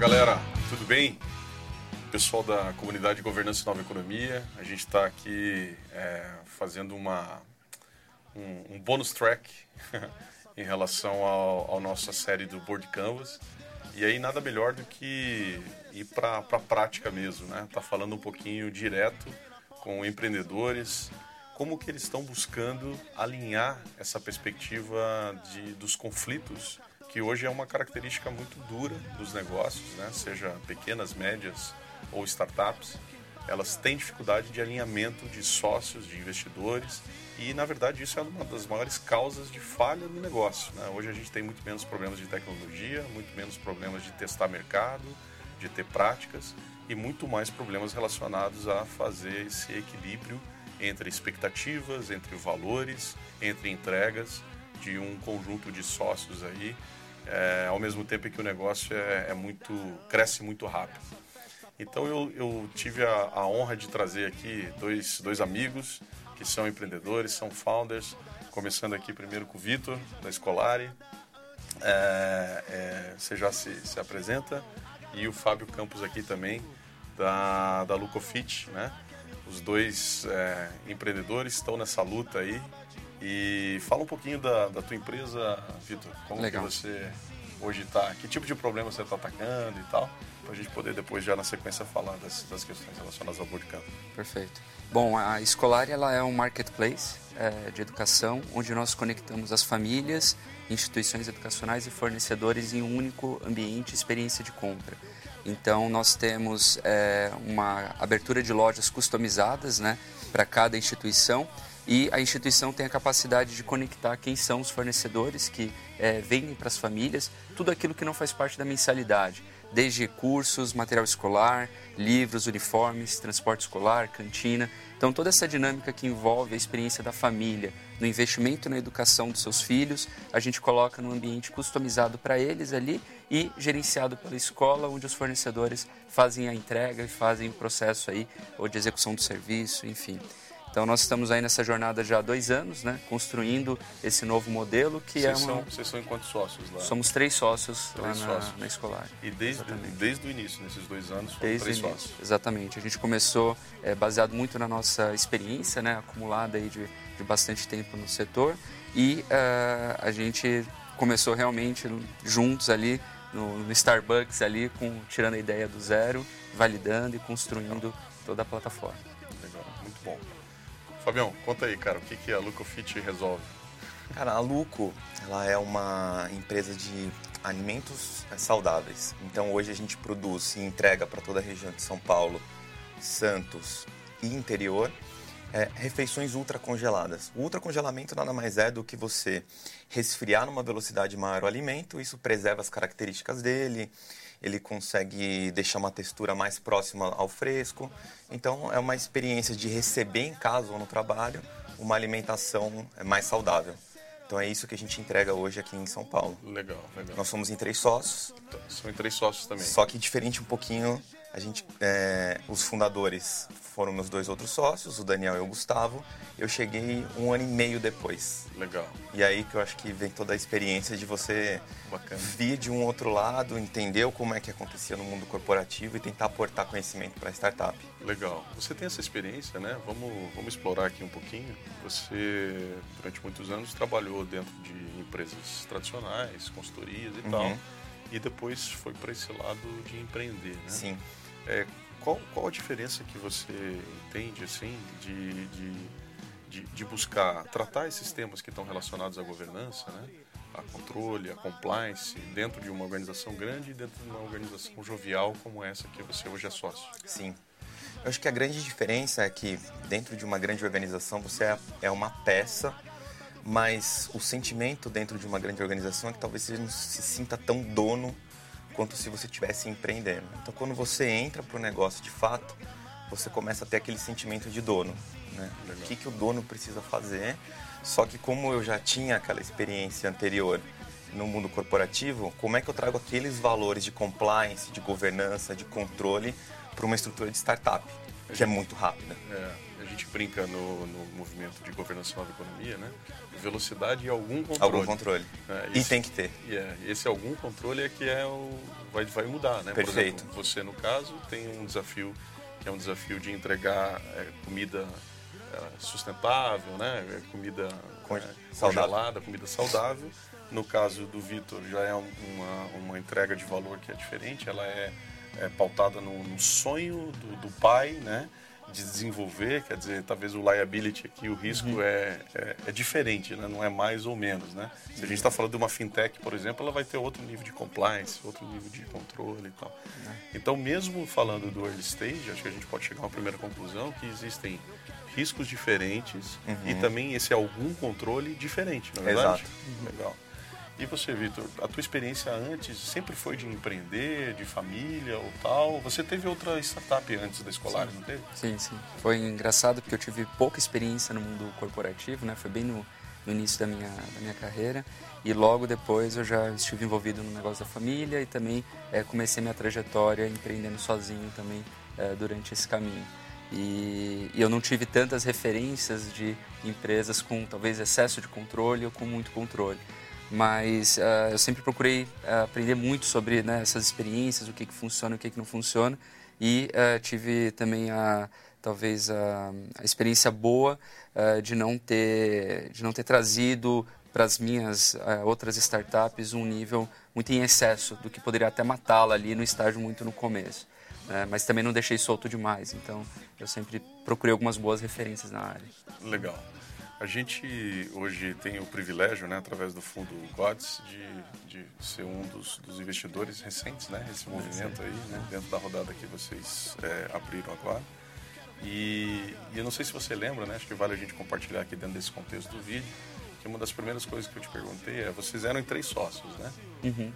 galera, tudo bem? Pessoal da comunidade Governança e Nova Economia, a gente está aqui é, fazendo uma, um, um bônus track em relação ao nossa série do Board Canvas. E aí nada melhor do que ir para a prática mesmo, né? Tá falando um pouquinho direto com empreendedores, como que eles estão buscando alinhar essa perspectiva de, dos conflitos que hoje é uma característica muito dura dos negócios, né? seja pequenas, médias ou startups, elas têm dificuldade de alinhamento de sócios, de investidores, e na verdade isso é uma das maiores causas de falha no negócio. Né? Hoje a gente tem muito menos problemas de tecnologia, muito menos problemas de testar mercado, de ter práticas, e muito mais problemas relacionados a fazer esse equilíbrio entre expectativas, entre valores, entre entregas de um conjunto de sócios aí é, ao mesmo tempo que o negócio é, é, muito cresce muito rápido. Então eu, eu tive a, a, honra de trazer aqui dois, dois amigos que são empreendedores, são founders, começando aqui primeiro com o Vitor, da Escolari. É, é, você já se, se apresenta. E o Fábio Campos aqui também, da, da Lucofit, né? Os dois é, empreendedores estão nessa luta aí e fala um pouquinho da, da tua empresa, Vitor. Como Legal. que você hoje está, que tipo de problema você está atacando e tal, para a gente poder depois já na sequência falar das, das questões relacionadas ao bootcamp. Perfeito. Bom, a Escolar ela é um marketplace é, de educação onde nós conectamos as famílias, instituições educacionais e fornecedores em um único ambiente, experiência de compra. Então nós temos é, uma abertura de lojas customizadas, né, para cada instituição e a instituição tem a capacidade de conectar quem são os fornecedores que é, vendem para as famílias, tudo aquilo que não faz parte da mensalidade, desde cursos, material escolar, livros, uniformes, transporte escolar, cantina. Então, toda essa dinâmica que envolve a experiência da família, no investimento na educação dos seus filhos, a gente coloca num ambiente customizado para eles ali e gerenciado pela escola, onde os fornecedores fazem a entrega e fazem o processo aí, ou de execução do serviço, enfim. Então nós estamos aí nessa jornada já há dois anos, né, construindo esse novo modelo que vocês é uma... São, vocês são em quantos sócios lá? Somos três sócios três lá na, sócios. na Escolar. E desde, desde o início, nesses dois anos, foram desde três sócios? Exatamente. A gente começou é, baseado muito na nossa experiência, né, acumulada aí de, de bastante tempo no setor e uh, a gente começou realmente juntos ali no, no, Starbucks ali, com, tirando a ideia do zero, validando e construindo toda a plataforma. Legal, muito bom. Fabião, conta aí, cara, o que, que a Lucofit resolve? Cara, a Luco, ela é uma empresa de alimentos saudáveis. Então hoje a gente produz e entrega para toda a região de São Paulo, Santos e interior é, refeições ultracongeladas. O ultracongelamento nada mais é do que você resfriar numa velocidade maior o alimento, isso preserva as características dele, ele consegue deixar uma textura mais próxima ao fresco. Então é uma experiência de receber em casa ou no trabalho uma alimentação mais saudável. Então é isso que a gente entrega hoje aqui em São Paulo. Legal, legal. Nós somos em três sócios. Então, são em três sócios também. Só que diferente um pouquinho a gente, é, os fundadores foram meus dois outros sócios, o Daniel e o Gustavo. Eu cheguei um ano e meio depois. Legal. E aí que eu acho que vem toda a experiência de você Bacana. vir de um outro lado, entender como é que acontecia no mundo corporativo e tentar aportar conhecimento para a startup. Legal. Você tem essa experiência, né? Vamos, vamos explorar aqui um pouquinho. Você, durante muitos anos, trabalhou dentro de empresas tradicionais, consultorias e uhum. tal. E depois foi para esse lado de empreender, né? Sim. É, qual, qual a diferença que você entende assim de, de, de, de, buscar tratar esses temas que estão relacionados à governança, né? a controle, a compliance, dentro de uma organização grande e dentro de uma organização jovial como essa que você hoje é sócio? Sim. Eu acho que a grande diferença é que dentro de uma grande organização você é, é uma peça, mas o sentimento dentro de uma grande organização é que talvez você não se sinta tão dono quanto se você estivesse empreendendo. Então, quando você entra para o negócio de fato, você começa a ter aquele sentimento de dono. Né? O que, que o dono precisa fazer? Só que como eu já tinha aquela experiência anterior no mundo corporativo, como é que eu trago aqueles valores de compliance, de governança, de controle para uma estrutura de startup, que é muito rápida? É, a gente brinca no, no movimento de governança nova economia, né? Velocidade e algum controle. Algum controle. É, e esse- tem que ter. e é, esse algum controle é que é o vai, vai mudar, né? Perfeito. Por exemplo, você no caso tem um desafio que é um desafio de entregar é, comida é, sustentável, né? É, Comida Con- é, saudável. comida saudável. No caso do Vitor já é um- uma, uma entrega de valor que é diferente. Ela é, é pautada no, no sonho do, do pai, né? De desenvolver, quer dizer, talvez o liability aqui, o risco é, é, é diferente, né? não é mais ou menos. Né? Se a gente está falando de uma fintech, por exemplo, ela vai ter outro nível de compliance, outro nível de controle e tal. Então, mesmo falando do early stage, acho que a gente pode chegar a uma primeira conclusão que existem riscos diferentes e também esse algum controle diferente, não é verdade? Exato. Legal. E você, Vitor, a tua experiência antes sempre foi de empreender, de família ou tal? Você teve outra startup antes da escolar, não teve? Sim, sim. Foi engraçado porque eu tive pouca experiência no mundo corporativo, né? Foi bem no, no início da minha, da minha carreira. E logo depois eu já estive envolvido no negócio da família e também eh, comecei minha trajetória empreendendo sozinho também eh, durante esse caminho. E, e eu não tive tantas referências de empresas com talvez excesso de controle ou com muito controle mas ah, eu sempre procurei ah, aprender muito sobre né, essas experiências, o que, que funciona o que, que não funciona. E ah, tive também a talvez a, a experiência boa de não ter de não ter trazido para as minhas outras startups um nível muito em excesso do que poderia até matá-la ali no estágio muito no começo. né? mas também não deixei solto demais. Então eu sempre procurei algumas boas referências na área. Legal. A gente hoje tem o privilégio, né, através do fundo GODS, de, de ser um dos, dos investidores recentes, né, esse movimento aí, né, dentro da rodada que vocês é, abriram agora. E, e eu não sei se você lembra, né, acho que vale a gente compartilhar aqui dentro desse contexto do vídeo, que uma das primeiras coisas que eu te perguntei é, vocês eram em três sócios, né?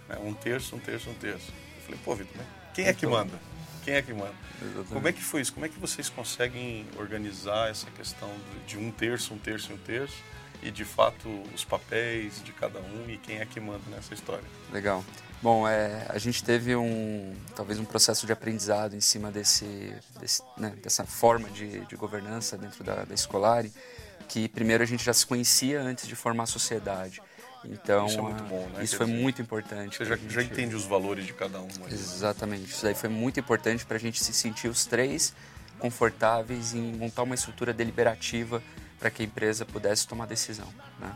Né, Um terço, um terço, um terço. Eu falei, pô, Vitor, quem é que manda? Quem é que manda? Como é que foi isso? Como é que vocês conseguem organizar essa questão de- de um terço, um terço e um terço? E de fato os papéis de cada um e quem é que manda nessa história? Legal. Bom, é, a gente teve um talvez um processo de aprendizado em cima desse, desse, né, dessa forma de, de governança dentro da, da Escolari, que primeiro a gente já se conhecia antes de formar a sociedade. Então, Isso é muito bom, né? Isso foi muito importante. Você já, pra já gente- entende os valores de cada um. ali. Exatamente. Isso daí foi muito importante para a gente se sentir os três confortáveis em montar uma estrutura deliberativa para que a empresa pudesse tomar decisão. Né?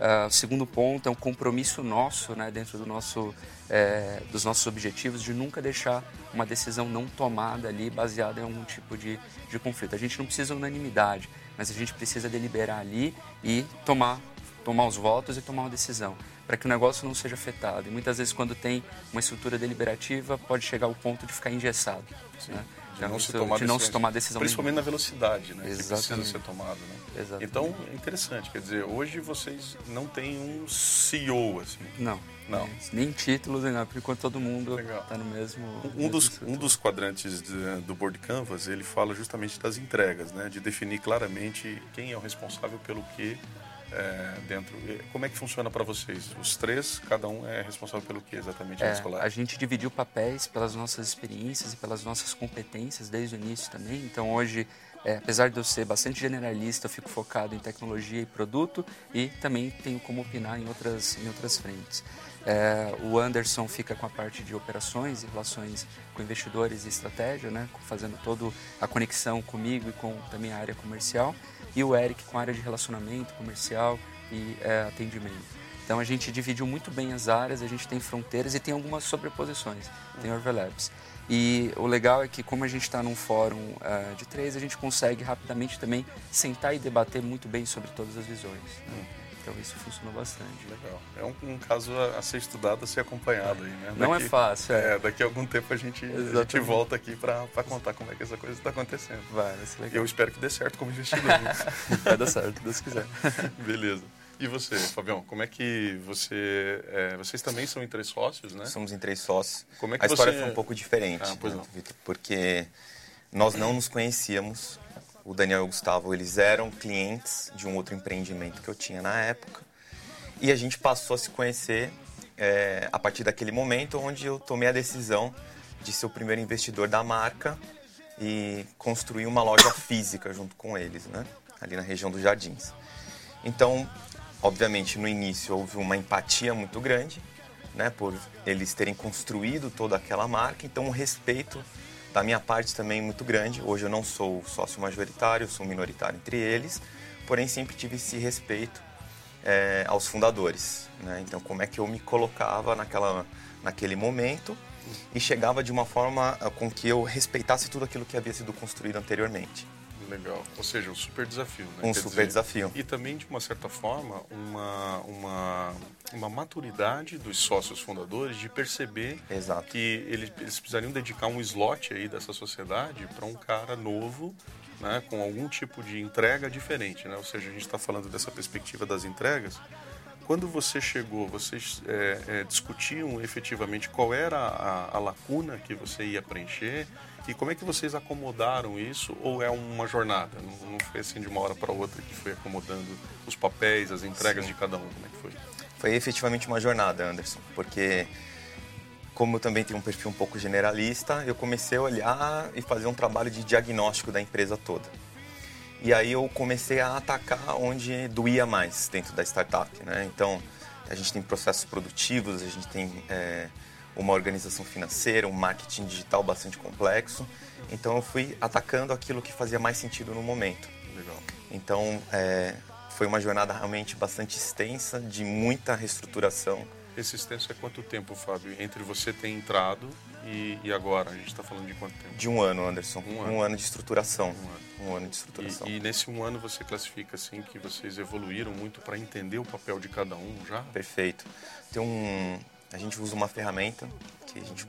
Ah, o segundo ponto é um compromisso nosso, né, dentro do nosso, eh, dos nossos objetivos, de nunca deixar uma decisão não tomada ali baseada em algum tipo de, de conflito. A gente não precisa de unanimidade, mas a gente precisa deliberar ali e tomar tomar os votos e tomar uma decisão, para que o negócio não seja afetado. E muitas vezes, quando tem uma estrutura deliberativa, pode chegar ao ponto de ficar engessado. Né? De não, se tomar de não se tomar decisão Principalmente na velocidade, né? Que precisa Exatamente. ser tomado, né? Exatamente. Então, é interessante. Quer dizer, hoje vocês não têm um CEO, assim. Não. Não. É, Nem títulos, nem nada, por enquanto todo mundo está no mesmo. Um mesmo dos, um dos quadrantes de- do Board Canvas, ele fala justamente das entregas, né? De definir claramente quem é o responsável pelo que é, dentro. Como é que funciona para vocês? Os três, cada um é responsável pelo que exatamente É, escolar? a gente dividiu papéis pelas nossas experiências e pelas nossas competências desde o início também. Então hoje, é, apesar de eu ser bastante generalista, eu fico focado em tecnologia e produto e também tenho como opinar em outras, em outras frentes. É, o Anderson fica com a parte de operações e relações com investidores e estratégia, né, fazendo toda a conexão comigo e com também a área comercial. E o Eric com a área de relacionamento comercial e é, atendimento. Então a gente dividiu muito bem as áreas, a gente tem fronteiras e tem algumas sobreposições, tem overlaps. E o legal é que como a gente está num fórum eh, de três, a gente consegue rapidamente também sentar e debater muito bem sobre todas as visões. né? Então isso funcionou bastante. Legal. É um, um caso a, a ser estudado, a ser acompanhado aí, né? Não é fácil, é. É, daqui a algum tempo a gente, a gente volta aqui para contar como é que essa coisa está acontecendo. Vai, vai ser legal. Eu espero que dê certo como investidor. Vai dar certo, Deus quiser. Beleza. E você, Fabião, como é que você... é, vocês também são em três sócios, né? Somos em três sócios. Como é que a história você- foi um pouco diferente, Ah, pois né, não. Vitor? Porque nós não nos conhecíamos. O Daniel e o Gustavo, eles eram clientes de um outro empreendimento que eu tinha na época. E a gente passou a se conhecer é, a partir daquele momento onde eu tomei a decisão de ser o primeiro investidor da marca e construir uma loja física junto com eles, né? Ali na região dos Jardins. Então, obviamente, no início houve uma empatia muito grande, né? Por eles terem construído toda aquela marca, então o respeito da minha parte também muito grande. Hoje eu não sou sócio majoritário, sou minoritário entre eles, porém sempre tive esse respeito é, aos fundadores. Né? Então, como é que eu me colocava naquela, naquele momento e chegava de uma forma ah, com que eu respeitasse tudo aquilo que havia sido construído anteriormente. Legal. Ou seja, um super desafio, né? Um Quer super dizer, desafio. E também, de uma certa forma, uma, uma, uma maturidade dos sócios fundadores de perceber Exato. que eles, eles precisariam dedicar um slot aí dessa sociedade para um cara novo né, com algum tipo de entrega diferente. Né? Ou seja, a gente está falando dessa perspectiva das entregas. Quando você chegou, vocês é, é, discutiam efetivamente qual era a, a, lacuna que você ia preencher e como é que vocês acomodaram isso? Ou é uma jornada? Não, não foi assim de uma hora para outra que foi acomodando os papéis, as entregas Sim. de cada um? Como é que foi? Foi efetivamente uma jornada, Anderson, porque como eu também tenho um perfil um pouco generalista, eu comecei a olhar e fazer um trabalho de diagnóstico da empresa toda. E aí eu comecei a atacar onde doía mais dentro da startup, né? Então, a gente tem processos produtivos, a gente tem é, uma organização financeira, um marketing digital bastante complexo. Então, eu fui atacando aquilo que fazia mais sentido no momento. Legal. Então, é, foi uma jornada realmente bastante extensa, de muita reestruturação, Resistência é quanto tempo, Fábio? Entre você ter entrado e, e agora? A gente está falando de quanto tempo? De um ano, Anderson. Um ano, um ano de estruturação. Um ano. um ano. de estruturação. E, e, nesse um ano você classifica assim que vocês evoluíram muito para entender o papel de cada um já? Perfeito. Tem um, a gente usa uma ferramenta que a gente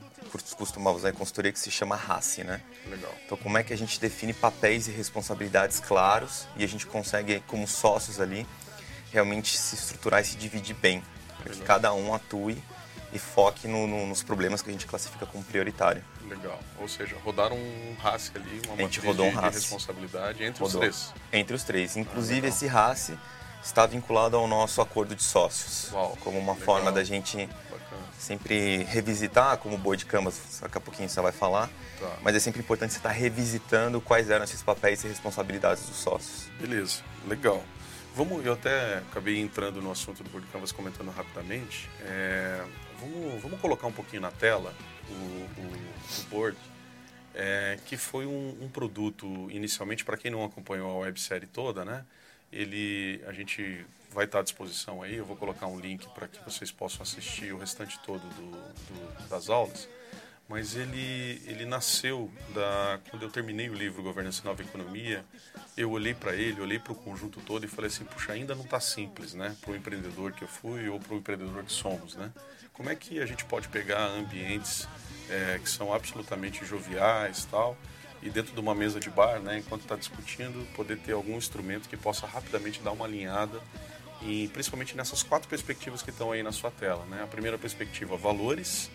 costuma usar em consultoria que se chama RACE, né? Legal. Então, como é que a gente define papéis e responsabilidades claros e a gente consegue, como sócios ali, realmente se estruturar e se dividir bem para que cada um atue e foque no, no, nos problemas que a gente classifica como prioritário. Legal. Ou seja, rodaram um RACE ali, uma a gente rodou um de, de responsabilidade entre rodou. os três. Entre os três. Inclusive, ah, esse RACE está vinculado ao nosso acordo de sócios. Uau, como uma legal. forma da gente. Sempre revisitar, como o boi de camas, daqui a pouquinho você vai falar. Tá. Mas é sempre importante você estar revisitando quais eram esses papéis e responsabilidades dos sócios. Beleza, legal. Vamos, eu até acabei entrando no assunto do Board Canvas comentando rapidamente. É, vamos, vamos colocar um pouquinho na tela o, o, o Board, é, que foi um, um produto inicialmente, para quem não acompanhou a websérie toda, né? Ele, a gente vai estar à disposição aí, eu vou colocar um link para que vocês possam assistir o restante todo do, do, das aulas mas ele, ele nasceu da quando eu terminei o livro Governança Nova Economia, eu olhei para ele, olhei para o conjunto todo e falei assim, puxa, ainda não está simples, né, para o empreendedor que eu fui ou para o empreendedor que somos, né? Como é que a gente pode pegar ambientes é, que são absolutamente joviais, tal, e dentro de uma mesa de bar, né, enquanto está discutindo, poder ter algum instrumento que possa rapidamente dar uma alinhada e principalmente nessas quatro perspectivas que estão aí na sua tela, né? A primeira perspectiva, valores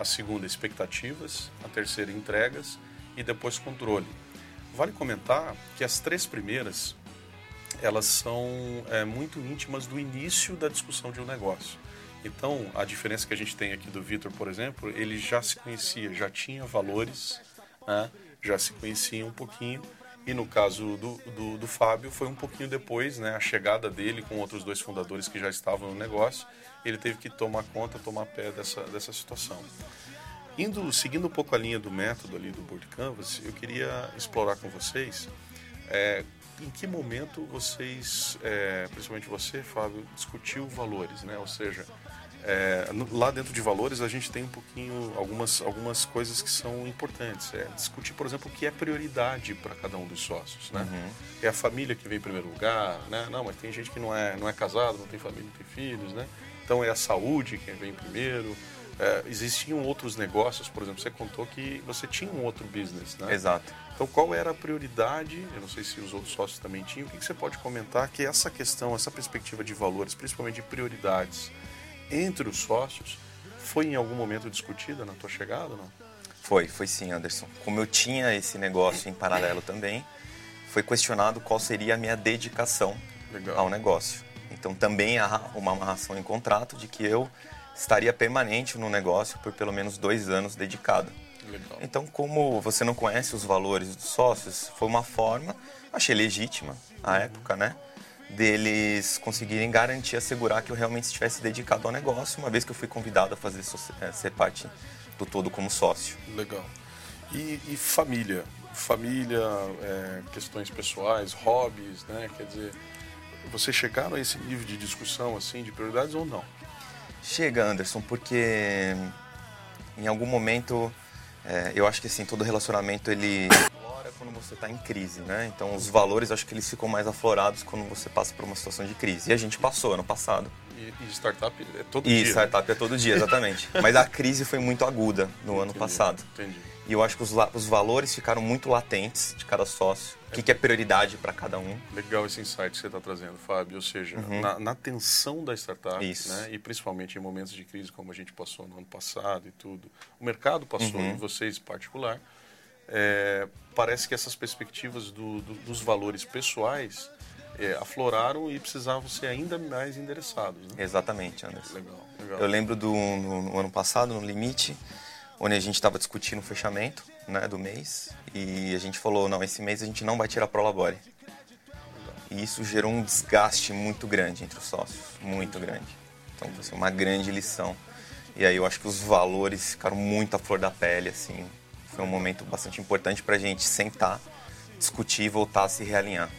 a segunda expectativas, a terceira entregas e depois controle. Vale comentar que as três primeiras elas são é, muito íntimas do início da discussão de um negócio. Então, a diferença que a gente tem aqui do Vitor, por exemplo, ele já se conhecia, já tinha valores, né? já se conhecia um pouquinho. E no caso do, do, do, Fábio, foi um pouquinho depois, né? a chegada dele com outros dois fundadores que já estavam no negócio ele teve que tomar conta, tomar pé dessa, dessa situação. Indo, seguindo um pouco a linha do método ali do Board Canvas, eu queria explorar com vocês é, em que momento vocês, é, principalmente você, Fábio, discutiu valores, né? Ou seja, é, lá dentro de valores a gente tem um pouquinho algumas algumas coisas que são importantes. É discutir, por exemplo, o que é prioridade para cada um dos sócios, né? Uhum. É a família que vem em primeiro lugar, né? Não, mas tem gente que não é não é casado, não tem família, não tem filhos, né? Então é a saúde quem vem primeiro. É, existiam outros negócios, por exemplo, você contou que você tinha um outro business, né? Exato. Então qual era a prioridade? Eu não sei se os outros sócios também tinham. O que você pode comentar que essa questão, essa perspectiva de valores, principalmente de prioridades entre os sócios, foi em algum momento discutida na tua chegada, não? Foi, foi sim, Anderson. Como eu tinha esse negócio em paralelo também, foi questionado qual seria a minha dedicação Legal. ao negócio. Então também há uma amarração em contrato de que eu estaria permanente no negócio por pelo menos dois anos dedicado. Legal. Então, como você não conhece os valores dos sócios, foi uma forma, achei legítima à época, né? Deles conseguirem garantir, assegurar que eu realmente estivesse dedicado ao negócio, uma vez que eu fui convidado a fazer é, ser parte do todo como sócio. Legal. E, e família? Família, é, questões pessoais, hobbies, né? Quer dizer, vocês chegaram a esse nível de discussão, assim, de prioridades ou não? Chega, Anderson, porque em algum momento é, eu acho que assim todo relacionamento ele quando você está em crise, né? Então os valores acho que eles ficam mais aflorados quando você passa por uma situação de crise. E a gente passou ano passado. E, e startup é todo e dia. E né? startup né? é todo dia, exatamente. Mas a crise foi muito aguda no entendi, ano passado. Entendi. E eu acho que os, os valores ficaram muito latentes de cada sócio. O que, que é prioridade para cada um. Legal esse insight que você está trazendo, Fábio. Ou seja, uhum. na, na, tensão da startup, né, e principalmente em momentos de crise como a gente passou no ano passado e tudo, o mercado passou, uhum. e vocês em particular, é, parece que essas perspectivas do, do, dos valores pessoais é, afloraram e precisavam ser ainda mais endereçados. Né? Exatamente, Anderson. Legal, legal. Eu lembro do no, no ano passado, no Limite, onde a gente estava discutindo o fechamento né, do mês e a gente falou, não, esse mês a gente não vai tirar Prolabore. E isso gerou um desgaste muito grande entre os sócios, muito grande. Então, foi assim, uma grande lição. E aí eu acho que os valores ficaram muito à flor da pele, assim. Foi um momento bastante importante para a gente sentar, discutir e voltar a se realinhar.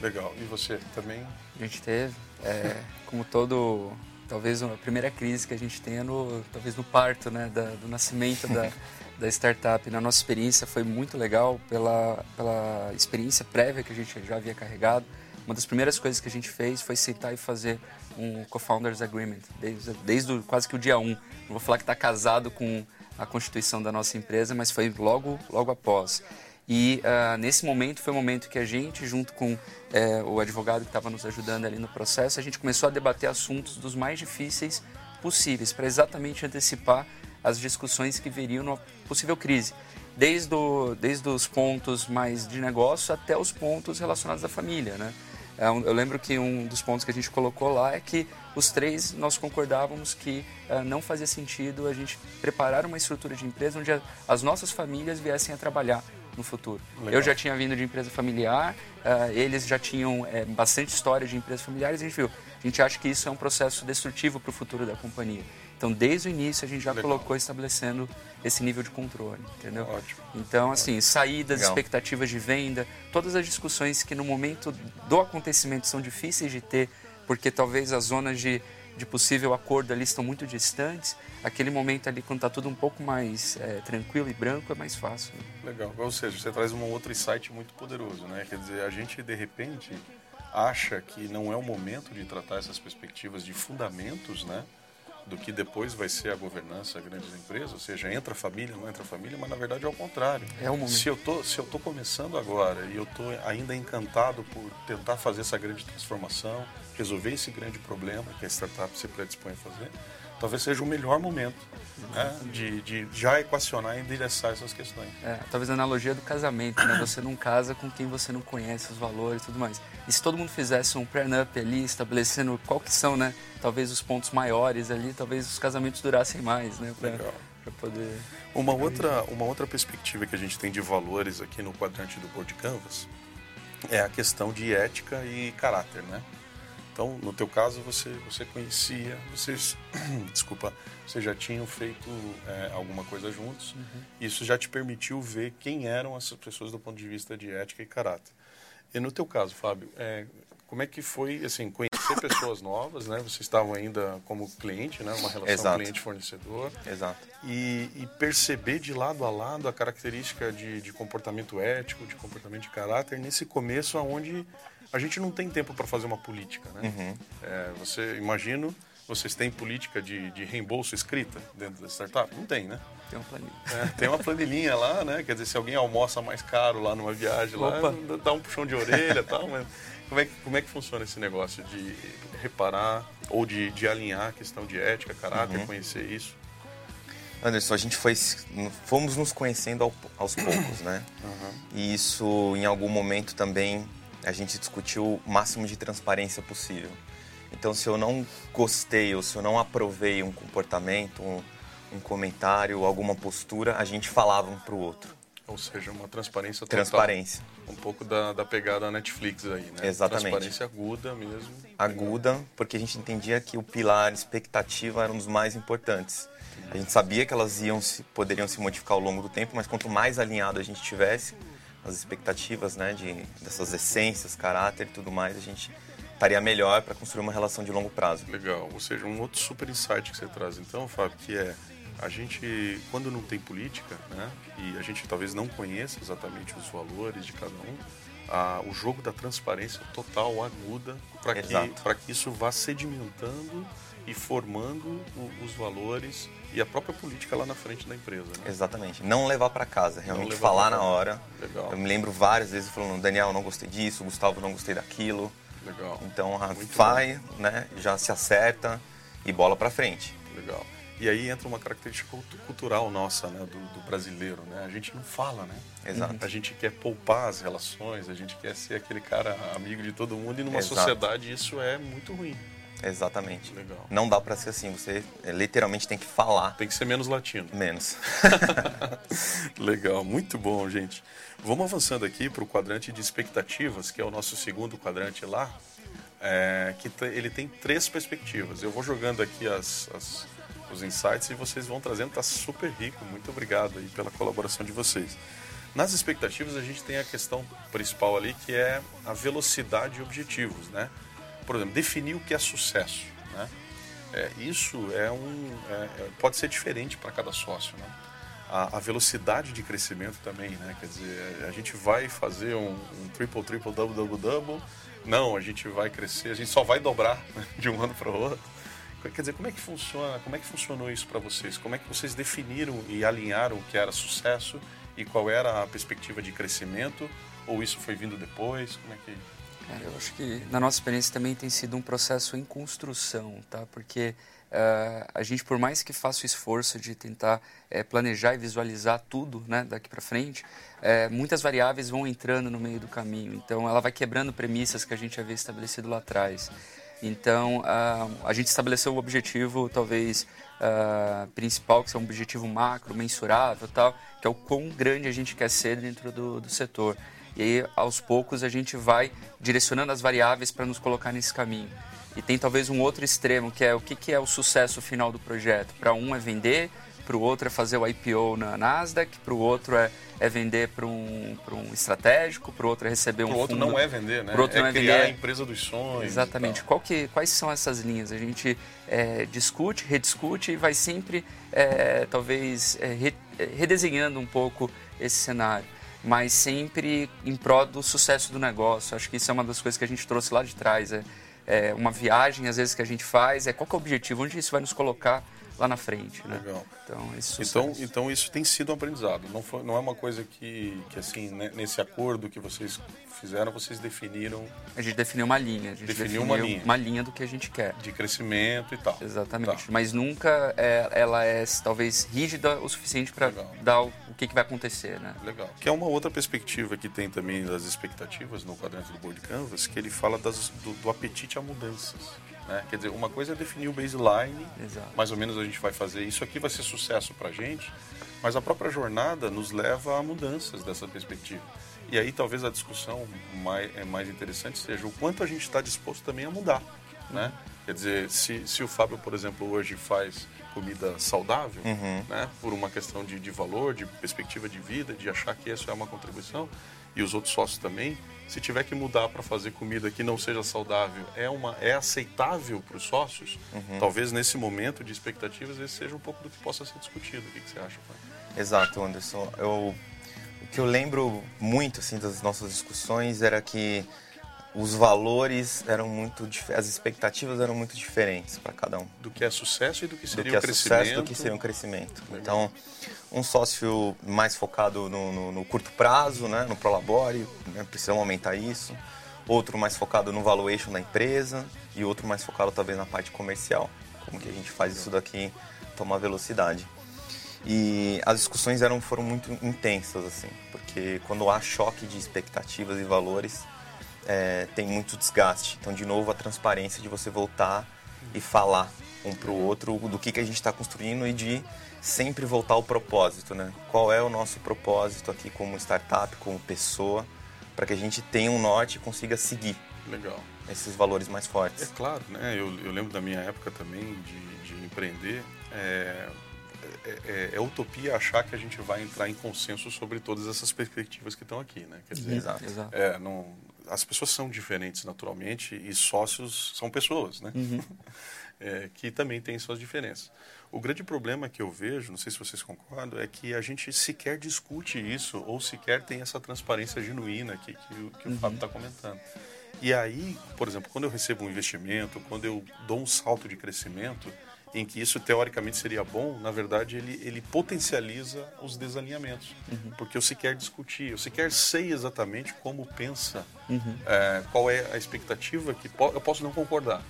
Legal. E você também? A gente teve, é, como todo talvez a primeira crise que a gente tenha no talvez no parto né da, do nascimento da, da startup na nossa experiência foi muito legal pela pela experiência prévia que a gente já havia carregado uma das primeiras coisas que a gente fez foi sentar e fazer um co-founders agreement desde, desde o, quase que o dia 1 um. não vou falar que está casado com a constituição da nossa empresa mas foi logo logo após e uh, nesse momento foi o momento que a gente, junto com uh, o advogado que estava nos ajudando ali no processo, a gente começou a debater assuntos dos mais difíceis possíveis, para exatamente antecipar as discussões que viriam numa possível crise. Desde, o, desde os pontos mais de negócio até os pontos relacionados à família, né? É eu lembro que um dos pontos que a gente colocou lá é que os três nós concordávamos que uh, não fazia sentido a gente preparar uma estrutura de empresa onde a, as nossas famílias viessem a trabalhar no futuro. Legal. Eu já tinha vindo de empresa familiar, uh, eles já tinham é, bastante história de empresas familiares, a gente viu. A gente acha que isso é um processo destrutivo para o futuro da companhia. Então, desde o início, a gente já Legal. colocou estabelecendo esse nível de controle, entendeu? Ótimo. Então, assim, Ótimo. saídas, Legal. expectativas de venda, todas as discussões que no momento do acontecimento são difíceis de ter, porque talvez as zonas de de possível acordo ali estão muito distantes, aquele momento ali, quando está tudo um pouco mais é, tranquilo e branco, é mais fácil. Né? Legal. Ou seja, você traz um outro insight muito poderoso, né? Quer dizer, a gente, de repente, acha que não é o momento de tratar essas perspectivas de fundamentos, né? Do que depois vai ser a governança das grandes empresas, ou seja, entra a família, não entra a família, mas na verdade é o contrário. É o momento. Se eu tô, se eu tô começando agora e eu tô ainda encantado por tentar fazer essa grande transformação, resolver esse grande problema que a startup se predispõe a fazer, talvez seja o melhor momento né, de, de, já equacionar e endereçar essas questões. É, talvez a analogia do casamento, né? Você não casa com quem você não conhece os valores e tudo mais. E se todo mundo fizesse um prenup ali, estabelecendo qual que são, né? Talvez os pontos maiores ali, talvez os casamentos durassem mais, né? Pra, Legal. Pra poder... Uma outra, uma outra perspectiva que a gente tem de valores aqui no quadrante do Board Canvas é a questão de ética e caráter, né? Então, no teu caso, você, você conhecia, vocês, desculpa, vocês já tinham feito é, alguma coisa juntos. Uhum. Isso já te permitiu ver quem eram essas pessoas do ponto de vista de ética e caráter. E no teu caso, Fábio, é, como é que foi, assim, conhecer pessoas novas, né? Vocês estavam ainda como cliente, né? Uma relação cliente-fornecedor. Exato. E, e, perceber de lado a lado a característica de, de comportamento ético, de comportamento de caráter, nesse começo onde a gente não tem tempo para fazer uma política, né? Uhum. É, você, imagino, vocês têm política de, de, reembolso escrita dentro da startup? Não tem, né? Tem uma planilha. É, tem uma planilhinha lá, né? Quer dizer, se alguém almoça mais caro lá numa viagem, Opa. lá, dá um puxão de orelha e tal, mas como é, que, como é que funciona esse negócio de reparar ou de, de alinhar a questão de ética, caráter, uhum. conhecer isso? Anderson, a gente foi, fomos nos conhecendo aos poucos, né? Uhum. E isso, em algum momento, também a gente discutiu o máximo de transparência possível. Então, se eu não gostei ou se eu não aprovei um comportamento, um, um comentário, alguma postura, a gente falava um para o outro. Ou seja, uma transparência total. Transparência. Um pouco da, da pegada da Netflix aí, né? Exatamente. Transparência aguda mesmo. Aguda, porque a gente entendia que o pilar expectativa era um dos mais importantes. A gente sabia que elas iam se, poderiam se modificar ao longo do tempo, mas quanto mais alinhado a gente tivesse as expectativas, né, de dessas essências, caráter e tudo mais, a gente estaria melhor para construir uma relação de longo prazo. Legal. Ou seja, um outro super insight que você traz então, Fábio, que é a gente, quando não tem política, né, e a gente talvez não conheça exatamente os valores de cada um, a, o jogo da transparência total aguda para que, que isso vá sedimentando e formando o, os valores e a própria política lá na frente da empresa. Né? Exatamente. Não levar para casa, realmente falar na hora. Legal. Eu me lembro várias vezes falando, Daniel, não gostei disso, Gustavo, não gostei daquilo. Legal. Então, vai, né, já se acerta e bola para frente. Legal. E aí entra uma característica cultural nossa, né, do, do, brasileiro, né? A gente não fala, né? Exato. A gente quer poupar as relações, a gente quer ser aquele cara amigo de todo mundo e numa Exato. sociedade isso é muito ruim. Exatamente. Legal. Não dá para ser assim, você é, literalmente tem que falar. Tem que ser menos latino. Menos. Legal, muito bom, gente. Vamos avançando aqui para o quadrante de expectativas, que é o nosso segundo quadrante lá, é, que ele tem três perspectivas. Eu vou jogando aqui as, as os insights e vocês vão trazendo, está super rico. Muito obrigado aí pela colaboração de vocês. Nas expectativas a gente tem a questão principal ali que é a velocidade e objetivos, né? Por exemplo, definir o que é sucesso, né? É, isso é um é, é pode ser diferente para cada sócio, né? A, a, velocidade de crescimento também, né? Quer dizer, a gente vai fazer um, um triple, triple, double, double, double. Não, a gente vai crescer, a gente só vai dobrar de um ano para o outro. Quer dizer, como é que funciona? Como é que funcionou isso para vocês? Como é que vocês definiram e alinharam o que era sucesso e qual era a perspectiva de crescimento? Ou isso foi vindo depois? Como é que eu acho que na nossa experiência também tem sido um processo em construção, tá? Porque uh, a gente, por mais que faça o esforço de tentar uh, planejar e visualizar tudo, né, daqui para frente, uh, muitas variáveis vão entrando no meio do caminho. Então, ela vai quebrando premissas que a gente havia estabelecido lá atrás. Então, uh, a gente estabeleceu o objetivo, talvez, uh, principal, que é um objetivo macro, mensurável tal, que é o quão grande a gente quer ser dentro do, do setor. E aí, aos poucos, a gente vai direcionando as variáveis para nos colocar nesse caminho. E tem talvez um outro extremo, que é o que, que é o sucesso final do projeto. Para um é vender, para o outro é fazer o IPO na Nasdaq, para o outro é, é vender para um, um estratégico, para o outro é receber um Para o outro não é vender, né? Pro outro é não é criar a empresa dos sonhos. Exatamente. Qual que, quais são essas linhas? A gente é, discute, rediscute e vai sempre, é, talvez, é, re, é, redesenhando um pouco esse cenário mas sempre em prol do sucesso do negócio. Acho que isso é uma das coisas que a gente trouxe lá de trás. É, é uma viagem, às vezes, que a gente faz, é qual é o objetivo, onde isso vai nos colocar lá na frente. Né? Legal. Então isso, então, então isso tem sido um aprendizado. Não, foi, não é uma coisa que, que assim, né, nesse acordo que vocês fizeram, vocês definiram. A gente definiu uma linha. A gente definiu, definiu uma linha. Uma linha do que a gente quer. De crescimento e tal. Exatamente. Tá. Mas nunca é, ela é talvez rígida o suficiente para dar o, o que, que vai acontecer, né? Legal. Que é uma outra perspectiva que tem também das expectativas no quadrante do Board Canvas, que ele fala das, do, do apetite a mudanças. Né? Quer dizer, uma coisa é definir o baseline, Exato. mais ou menos a gente vai fazer isso aqui vai ser sucesso para a gente, mas a própria jornada nos leva a mudanças dessa perspectiva. E aí talvez a discussão mais, é mais interessante seja o quanto a gente está disposto também a mudar. Né? Quer dizer, se, se o Fábio, por exemplo, hoje faz comida saudável, uhum. né, por uma questão de, de valor, de perspectiva de vida, de achar que isso é uma contribuição, e os outros sócios também, se tiver que mudar para fazer comida que não seja saudável, é, uma, é aceitável para os sócios? Uhum. Talvez nesse momento de expectativas esse seja um pouco do que possa ser discutido. O que, que você acha, pai? Exato, Anderson. Eu, o que eu lembro muito assim das nossas discussões era que os valores eram muito as expectativas eram muito diferentes para cada um. Do que é sucesso e do que seria do que é crescimento sucesso do que seria um crescimento. Então um sócio mais focado no, no, no curto prazo né no prolabore né, precisamos aumentar isso. Outro mais focado no valuation da empresa e outro mais focado talvez na parte comercial. Como que a gente faz isso daqui tomar velocidade. E as discussões eram foram muito intensas assim porque quando há choque de expectativas e valores é, tem muito desgaste. Então, de novo, a transparência de você voltar e falar um para o outro do que, que a gente está construindo e de sempre voltar ao propósito, né? Qual é o nosso propósito aqui como startup, como pessoa, para que a gente tenha um norte e consiga seguir. Legal. Esses valores mais fortes. É claro, né? Eu, eu lembro da minha época também de, de empreender. É, é, é, é, utopia achar que a gente vai entrar em consenso sobre todas essas perspectivas que estão aqui, né? Quer dizer, Exato. É, não, as pessoas são diferentes naturalmente e sócios são pessoas, né? Uhum. é, que também têm suas diferenças. O grande problema que eu vejo, não sei se vocês concordam, é que a gente sequer discute isso ou sequer tem essa transparência genuína que, que, que uhum. o Fábio está comentando. E aí, por exemplo, quando eu recebo um investimento, quando eu dou um salto de crescimento, em que isso teoricamente seria bom, na verdade ele, ele potencializa os desalinhamentos. Uhum. Porque eu sequer discutir, eu sequer sei exatamente como pensa, uhum. é, qual é a expectativa que po eu posso não concordar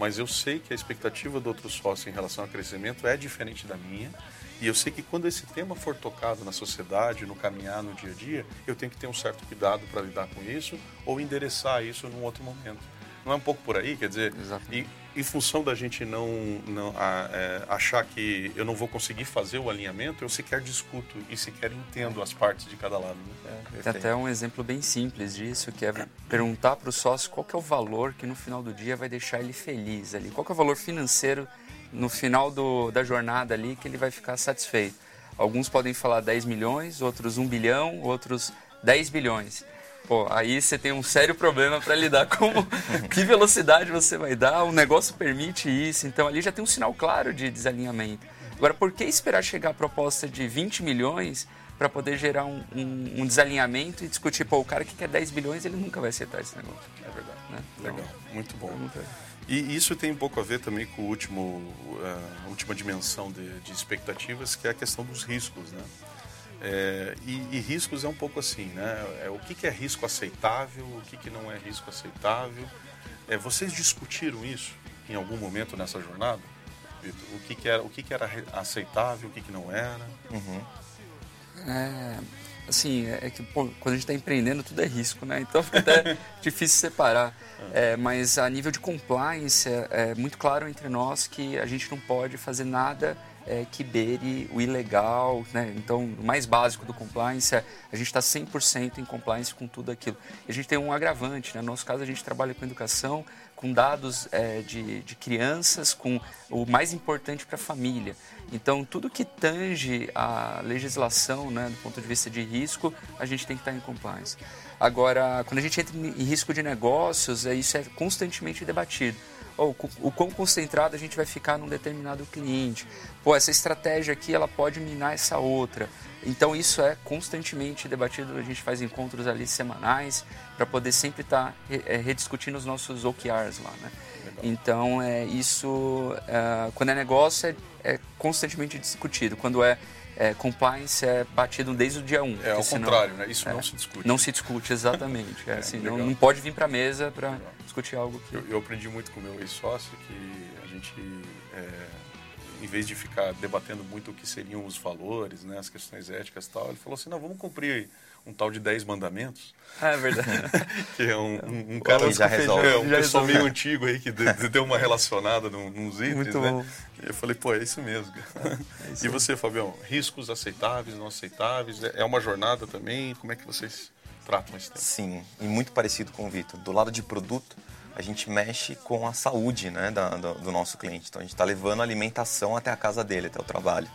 mas eu sei que a expectativa do outro sócio em relação ao crescimento é diferente da minha. E eu sei que quando esse tema for tocado na sociedade, no caminhar, no dia a dia, eu tenho que ter um certo cuidado para lidar com isso ou endereçar isso num outro momento. Não é um pouco por aí? Quer dizer, e, em função da gente não, não a, é, achar que eu não vou conseguir fazer o alinhamento, eu sequer discuto e sequer entendo as partes de cada lado. Né? É, Tem até um exemplo bem simples disso, que é perguntar para o sócio qual é o valor que no final do dia vai deixar ele feliz ali. Qual é o valor financeiro no final do, da jornada ali que ele vai ficar satisfeito. Alguns podem falar 10 milhões, outros 1 bilhão, outros 10 bilhões. Pô, aí você tem um sério problema para lidar com que velocidade você vai dar, o negócio permite isso, então ali já tem um sinal claro de desalinhamento. Agora, por que esperar chegar a proposta de 20 milhões para poder gerar um, um, um, desalinhamento e discutir, pô, o cara que quer 10 bilhões, ele nunca vai aceitar esse negócio. É verdade. Né? Legal, então, muito bom. E isso tem um pouco a ver também com o último, a última dimensão de, de expectativas, que é a questão dos riscos, né? É, e, e, riscos é um pouco assim, né? É, o que, que é risco aceitável, o que, que não é risco aceitável. É, vocês discutiram isso em algum momento nessa jornada? O que, que era, o que, que era aceitável, o que, que não era? Uhum. É, assim, é que pô, quando a gente está empreendendo tudo é risco, né? Então fica até difícil separar. É, mas a nível de compliance é, é muito claro entre nós que a gente não pode fazer nada é, que beire o ilegal, né? Então, o mais básico do compliance é a gente está 100% em compliance com tudo aquilo. E a gente tem um agravante, né? No nosso caso, a gente trabalha com educação, com dados é, de, de crianças, com o mais importante para a família. Então, tudo que tange a legislação, né, do ponto de vista de risco, a gente tem que estar tá em compliance. Agora, quando a gente entra em risco de negócios, é, isso é constantemente debatido oh, o quão concentrado a gente vai ficar num determinado cliente. Pô, essa estratégia aqui ela pode minar essa outra. Então isso é constantemente debatido, a gente faz encontros ali semanais para poder sempre estar tá, é, rediscutindo os nossos OKRs lá, né? Então é isso, é, quando é negócio é, é, constantemente discutido, quando é, é, compliance é batido desde o dia 1. Um, é ao senão, contrário, né? Isso não é, se discute. Não se discute, exatamente. É, assim, não, não, pode vir para a mesa para discutir algo que... Eu, eu, aprendi muito com o meu ex-sócio que a gente, é, em vez de ficar debatendo muito o que seriam os valores, né, as questões éticas e tal, ele falou assim, não, vamos cumprir um tal de 10 mandamentos. Ah, é verdade. que é um, um, um cara... já resolve. É, um já pessoal resolve. meio antigo aí que deu uma relacionada nos itens, Muito né? Bom. E eu falei, pô, é isso mesmo. É isso e você, Fabião, riscos aceitáveis, não aceitáveis? É uma jornada também? Como é que vocês tratam esse tema? Sim, e muito parecido com o Vitor. Do lado de produto, a gente mexe com a saúde né, da, do, do nosso cliente. Então a gente está levando a alimentação até a casa dele, até o trabalho.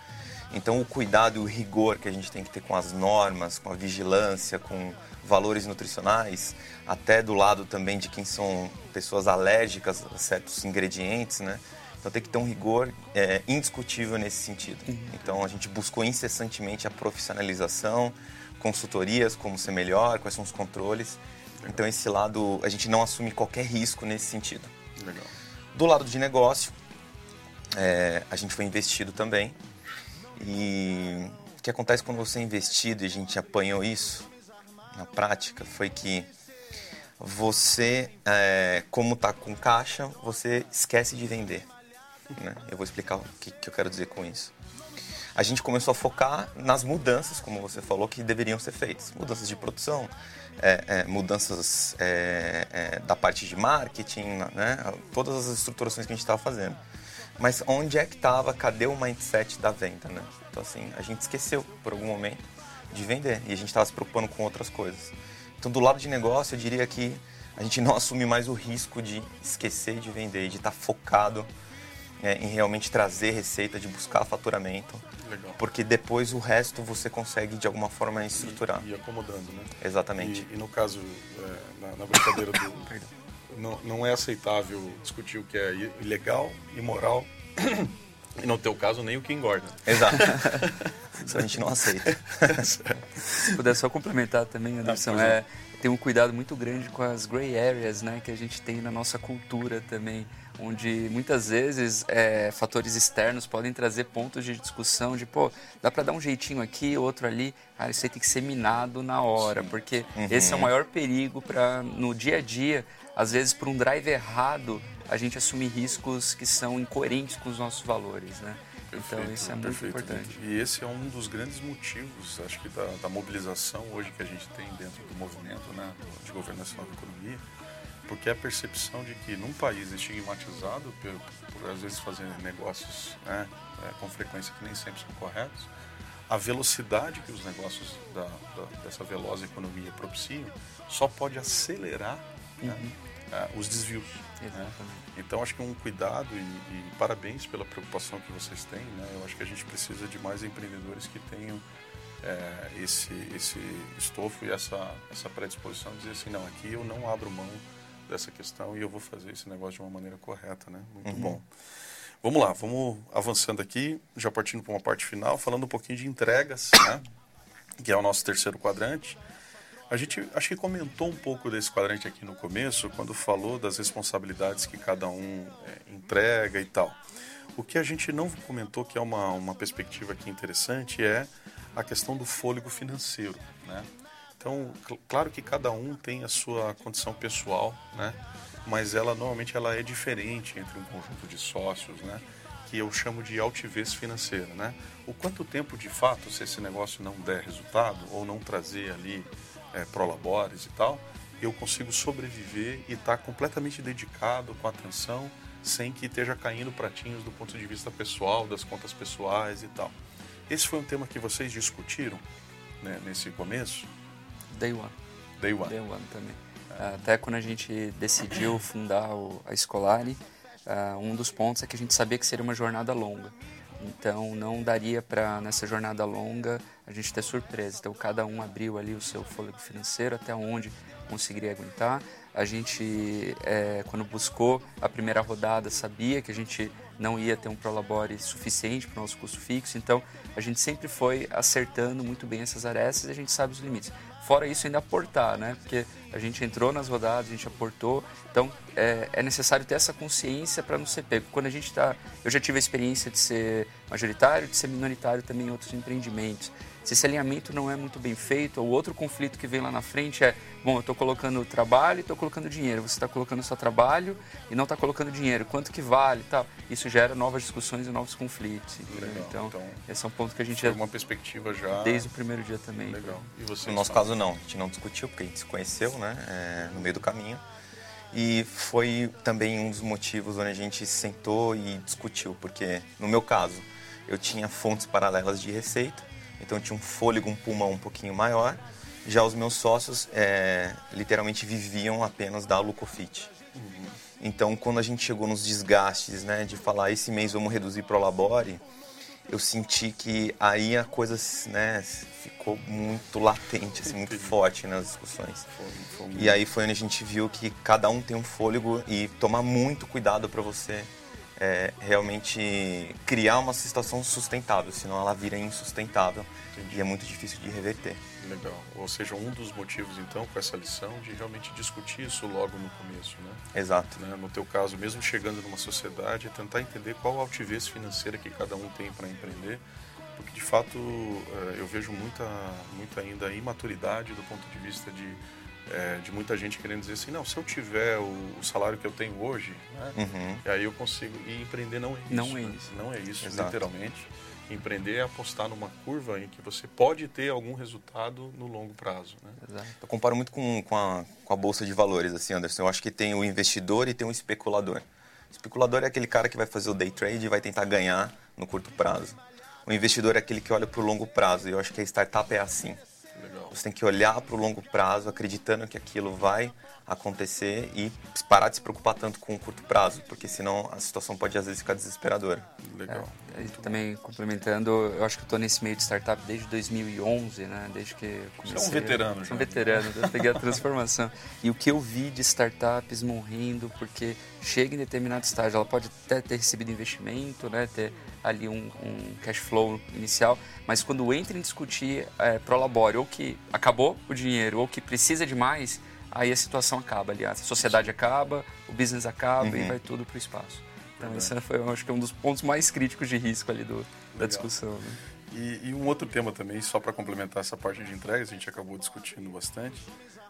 Então o cuidado e o rigor que a gente tem que ter com as normas, com a vigilância, com valores nutricionais, até do lado também de quem são pessoas alérgicas a certos ingredientes, né? Então tem que ter um rigor é, indiscutível nesse sentido. Uhum. Então a gente buscou incessantemente a profissionalização, consultorias, como ser melhor, quais são os controles. Então esse lado, a gente não assume qualquer risco nesse sentido. Legal. Do lado de negócio, é, a gente foi investido também. E o que acontece quando você é investido e a gente apanhou isso na prática foi que você, é, como está com caixa, você esquece de vender. Né? Eu vou explicar o que, que eu quero dizer com isso a gente começou a focar nas mudanças, como você falou, que deveriam ser feitas. Mudanças de produção, é, é, mudanças é da parte de marketing, né? todas as estruturações que a gente estava fazendo. Mas onde é que estava, cadê o mindset da venda, né? Então, assim, a gente esqueceu por algum momento de vender e a gente estava se preocupando com outras coisas. Então, do lado de negócio, eu diria que a gente não assume mais o risco de esquecer de vender, de estar tá focado é, em realmente trazer receita, de buscar faturamento. Legal. Porque depois o resto você consegue de alguma forma estruturar. E, e acomodando, né? Exatamente. E, e no caso, é, na, na, brincadeira do. não, não é aceitável discutir o que é ilegal, imoral. E no teu caso, nem o que engorda. Exato. Isso a gente não aceita. Se puder só complementar também, Anderson, ah, é, tem um cuidado muito grande com as gray areas né, que a gente tem na nossa cultura também onde muitas vezes é, fatores externos podem trazer pontos de discussão de, pô, dá para dar um jeitinho aqui, outro ali, cara, isso aí tem que ser minado na hora, Sim. porque uhum. esse é o maior perigo para, no dia a dia, às vezes por um drive errado, a gente assumir riscos que são incoerentes com os nossos valores, né? Perfeito, então isso é muito perfeito. importante. E esse é um dos grandes motivos, acho que da, da mobilização hoje que a gente tem dentro do movimento né, de governação da economia, porque a percepção de que num país estigmatizado por, por às vezes fazer negócios né, é, com frequência que nem sempre são corretos, a velocidade que os negócios da, da, dessa veloz economia propiciam só pode acelerar né, uhum. né, os desvios. Né? Então acho que um cuidado e, e, parabéns pela preocupação que vocês têm. Né? Eu acho que a gente precisa de mais empreendedores que tenham é, esse, esse estofo e essa, essa predisposição de dizer assim, não, aqui eu não abro mão dessa questão e eu vou fazer esse negócio de uma maneira correta, né? Muito uhum. bom. Vamos lá, vamos avançando aqui, já partindo para uma parte final, falando um pouquinho de entregas, né? Que é o nosso terceiro quadrante. A gente acho que comentou um pouco desse quadrante aqui no começo, quando falou das responsabilidades que cada um é, entrega e tal. O que a gente não comentou, que é uma, uma perspectiva aqui interessante, é a questão do fôlego financeiro, né? Então, cl claro que cada um tem a sua condição pessoal, né? Mas ela normalmente ela é diferente entre um conjunto de sócios, né? Que eu chamo de altivez financeira, né? O quanto tempo de fato, se esse negócio não der resultado ou não trazer ali é, prolabores e tal, eu consigo sobreviver e estar tá completamente dedicado com atenção, sem que esteja caindo pratinhos do ponto de vista pessoal, das contas pessoais e tal. Esse foi um tema que vocês discutiram né, nesse começo. Day One. Day One. Day One também. Até quando a gente decidiu fundar o, a Escolari, uh, um dos pontos é que a gente sabia que seria uma jornada longa. Então não daria para nessa jornada longa a gente ter surpresa. Então cada um abriu ali o seu fôlego financeiro até onde conseguiria aguentar. A gente, é, quando buscou a primeira rodada, sabia que a gente não ia ter um prolabore suficiente para o nosso custo fixo. Então a gente sempre foi acertando muito bem essas arestas e a gente sabe os limites. Fora isso, ainda aportar, né? Porque a gente entrou nas rodadas, a gente aportou. Então, é, é necessário ter essa consciência para não ser pego. Quando a gente está... Eu já tive a experiência de ser majoritário, de ser minoritário também em outros empreendimentos. Se esse alinhamento não é muito bem feito, o outro conflito que vem lá na frente é, bom, eu estou colocando trabalho e estou colocando dinheiro. Você está colocando só trabalho e não está colocando dinheiro. Quanto que vale tal? Isso gera novas discussões e novos conflitos. Legal, então, então, esse é um ponto que a gente... Foi uma perspectiva já... Desde o primeiro dia também. Legal. E você, no nosso caso, não. A gente não discutiu, porque a gente se conheceu, né, é, no meio do caminho. E foi também um dos motivos onde a gente sentou e discutiu, porque no meu caso, eu tinha fontes paralelas de receita então tinha um fôlego, um pulmão um pouquinho maior. Já os meus sócios é, literalmente viviam apenas da Lucofit. Uhum. Então, quando a gente chegou nos desgastes, né, de falar esse mês vamos reduzir pro labore, eu senti que aí a coisa, né, ficou muito latente, assim, muito forte nas discussões. E aí foi onde a gente viu que cada um tem um fôlego e tomar muito cuidado para você é, realmente criar uma situação sustentável, senão ela vira insustentável Entendi. e é muito difícil de reverter. Legal. Ou seja, um dos motivos então com essa lição de realmente discutir isso logo no começo, né? Exato. Né? No teu caso, mesmo chegando numa sociedade, é tentar entender qual a altivez financeira que cada um tem para empreender, porque de fato é, eu vejo muita, muita ainda imaturidade do ponto de vista de é, de muita gente querendo dizer assim, não, se eu tiver o, o salário que eu tenho hoje, né, uhum. aí eu consigo. E empreender não é isso. Não é né? isso. Não é isso, Exato. literalmente. Empreender é apostar numa curva em que você pode ter algum resultado no longo prazo. Né? Exato. Eu comparo muito com, com, a, com a bolsa de valores, assim, Anderson. Eu acho que tem o investidor e tem o especulador. especulador é aquele cara que vai fazer o day trade e vai tentar ganhar no curto prazo. O investidor é aquele que olha para o longo prazo. E eu acho que a startup é assim. Você tem que olhar para o longo prazo, acreditando que aquilo vai acontecer e parar de se preocupar tanto com o curto prazo, porque senão a situação pode às vezes ficar desesperadora. Legal. É, também complementando, eu acho que eu estou nesse meio de startup desde 2011, né? Desde que comecei. Você é um veterano já. Sou um veterano, eu peguei a transformação. E o que eu vi de startups morrendo porque chega em determinado estágio, ela pode até ter recebido investimento, né? Ter ali um, um cash flow inicial, mas quando entra em discutir é, pro labore, ou que acabou o dinheiro, ou que precisa de mais, aí a situação acaba, aliás. A sociedade acaba, o business acaba uhum. e vai tudo para o espaço. Então, é. esse foi, acho que, um dos pontos mais críticos de risco ali do, da discussão. Né? E, e, um outro tema também, só para complementar essa parte de entregas, a gente acabou discutindo bastante.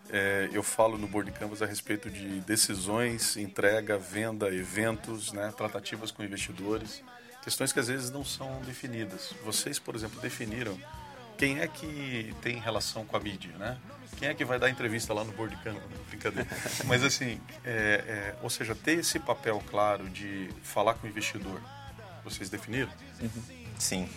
É, eu falo no Board Canvas a respeito de decisões, entrega, venda, eventos, né, tratativas com investidores, questões que às vezes não são definidas. Vocês, por exemplo, definiram quem é que tem relação com a mídia, né? Quem é que vai dar entrevista lá no Board Camp? Brincadeira. Mas assim, é, é, ou seja, ter esse papel claro de falar com o investidor, vocês definiram? Uhum. Sim.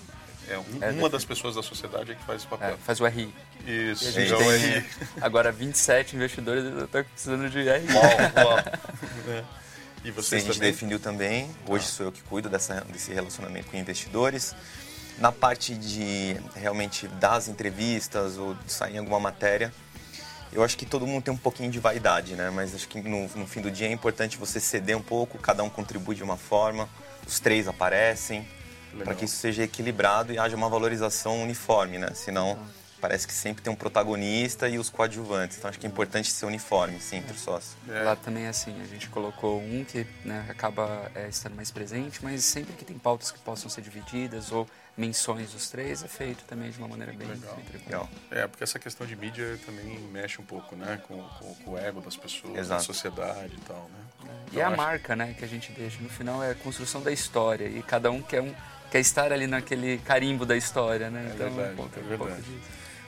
É, um, é, uma das pessoas da sociedade é que faz esse papel. É, faz o RI. Isso, a gente é tem, RI. Agora 27 investidores estão precisando de RI. Uau, uau. E vocês Sim, a gente também? definiu também. Hoje ah. sou eu que cuido dessa, desse relacionamento com investidores. Na parte de realmente das entrevistas ou de sair em alguma matéria, eu acho que todo mundo tem um pouquinho de vaidade, né? Mas acho que no, no fim do dia é importante você ceder um pouco, cada um contribui de uma forma, os três aparecem, para que isso seja equilibrado e haja uma valorização uniforme, né? Senão parece que sempre tem um protagonista e os coadjuvantes. Então acho que é importante ser uniforme, sim, entre os sócios. É. Lá também é assim, a gente colocou um que né, acaba é, estando mais presente, mas sempre que tem pautas que possam ser divididas ou menções dos três é feito também de uma maneira bem legal. legal. É, porque essa questão de mídia também mexe um pouco, né, com, com, com o ego das pessoas, Exato. da sociedade e tal, né? É. E é a marca, né, que a gente deixa. No final é a construção da história e cada um quer um quer estar ali naquele carimbo da história, né? É então, verdade, um pouco, é verdade.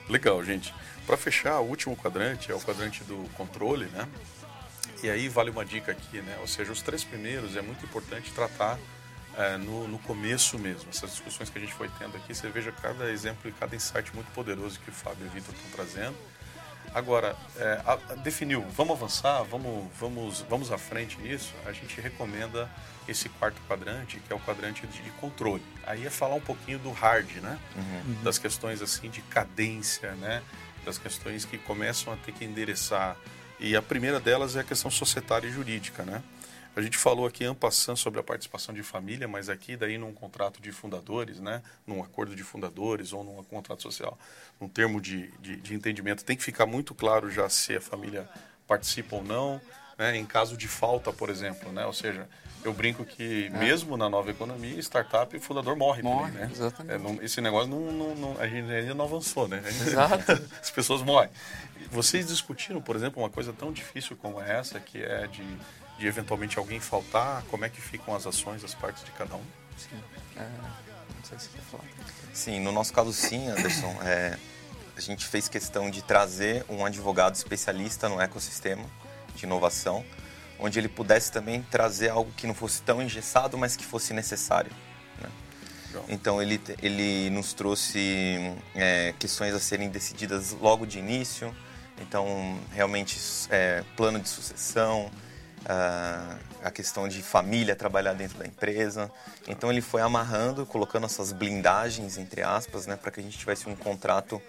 Um Legal, gente. Para fechar, o último quadrante é o quadrante do controle, né? E aí vale uma dica aqui, né? Ou seja, os três primeiros é muito importante tratar é, no, no, começo mesmo. Essas discussões que a gente foi tendo aqui, você veja cada exemplo e cada insight muito poderoso que o Fábio e o Vitor estão trazendo. Agora, é, a, a, definiu, vamos avançar, vamos, vamos, vamos à frente nisso, a gente recomenda esse quarto quadrante, que é o quadrante de, de controle. Aí é falar um pouquinho do hard, né? Uhum. Das questões assim de cadência, né? Das questões que começam a ter que endereçar. E a primeira delas é a questão societária e jurídica, né? A gente falou aqui ampassando sobre a participação de família, mas aqui daí num contrato de fundadores, né, num acordo de fundadores ou num contrato social, num termo de, de, de entendimento, tem que ficar muito claro já se a família participa ou não, né, em caso de falta, por exemplo, né, ou seja, eu brinco que é. mesmo na nova economia, startup, o fundador morre, morre também, né? Exatamente. É, não, esse negócio não, não, não, a gente ainda não avançou, né? Gente, Exato. as pessoas morrem. Vocês discutiram, por exemplo, uma coisa tão difícil como essa, que é de de eventualmente alguém faltar? Como é que ficam as ações, as partes de cada um? Sim, é, não sei se quer falar. Sim, no nosso caso sim, Anderson. É, a gente fez questão de trazer um advogado especialista no ecossistema de inovação, onde ele pudesse também trazer algo que não fosse tão engessado, mas que fosse necessário. Né? Então ele, ele nos trouxe é, questões a serem decididas logo de início. Então realmente é, plano de sucessão, a questão de família trabalhar dentro da empresa. Então ele foi amarrando, colocando essas blindagens entre aspas, né, para que a gente tivesse um contrato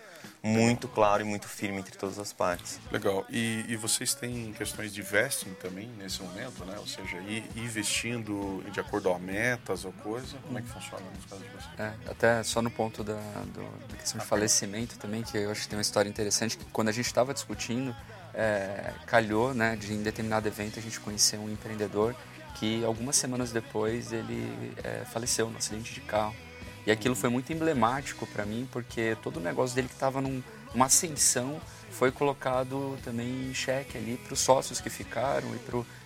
muito claro e muito firme entre todas as partes. Legal. E, e vocês têm questões de vesting também nesse momento, né? Ou seja, ir, investindo de acordo a metas ou coisa? Como é que funciona nos casos de vocês? É, até só no ponto da, do, da questão de falecimento também, que eu acho que tem uma história interessante, que quando a gente estava discutindo é, calhou né, de em determinado evento a gente conhecer um empreendedor que algumas semanas depois ele é, faleceu no acidente de carro. E aquilo foi muito emblemático para mim, porque todo o negócio dele que estava num, numa ascensão foi colocado também em xeque ali para os sócios que ficaram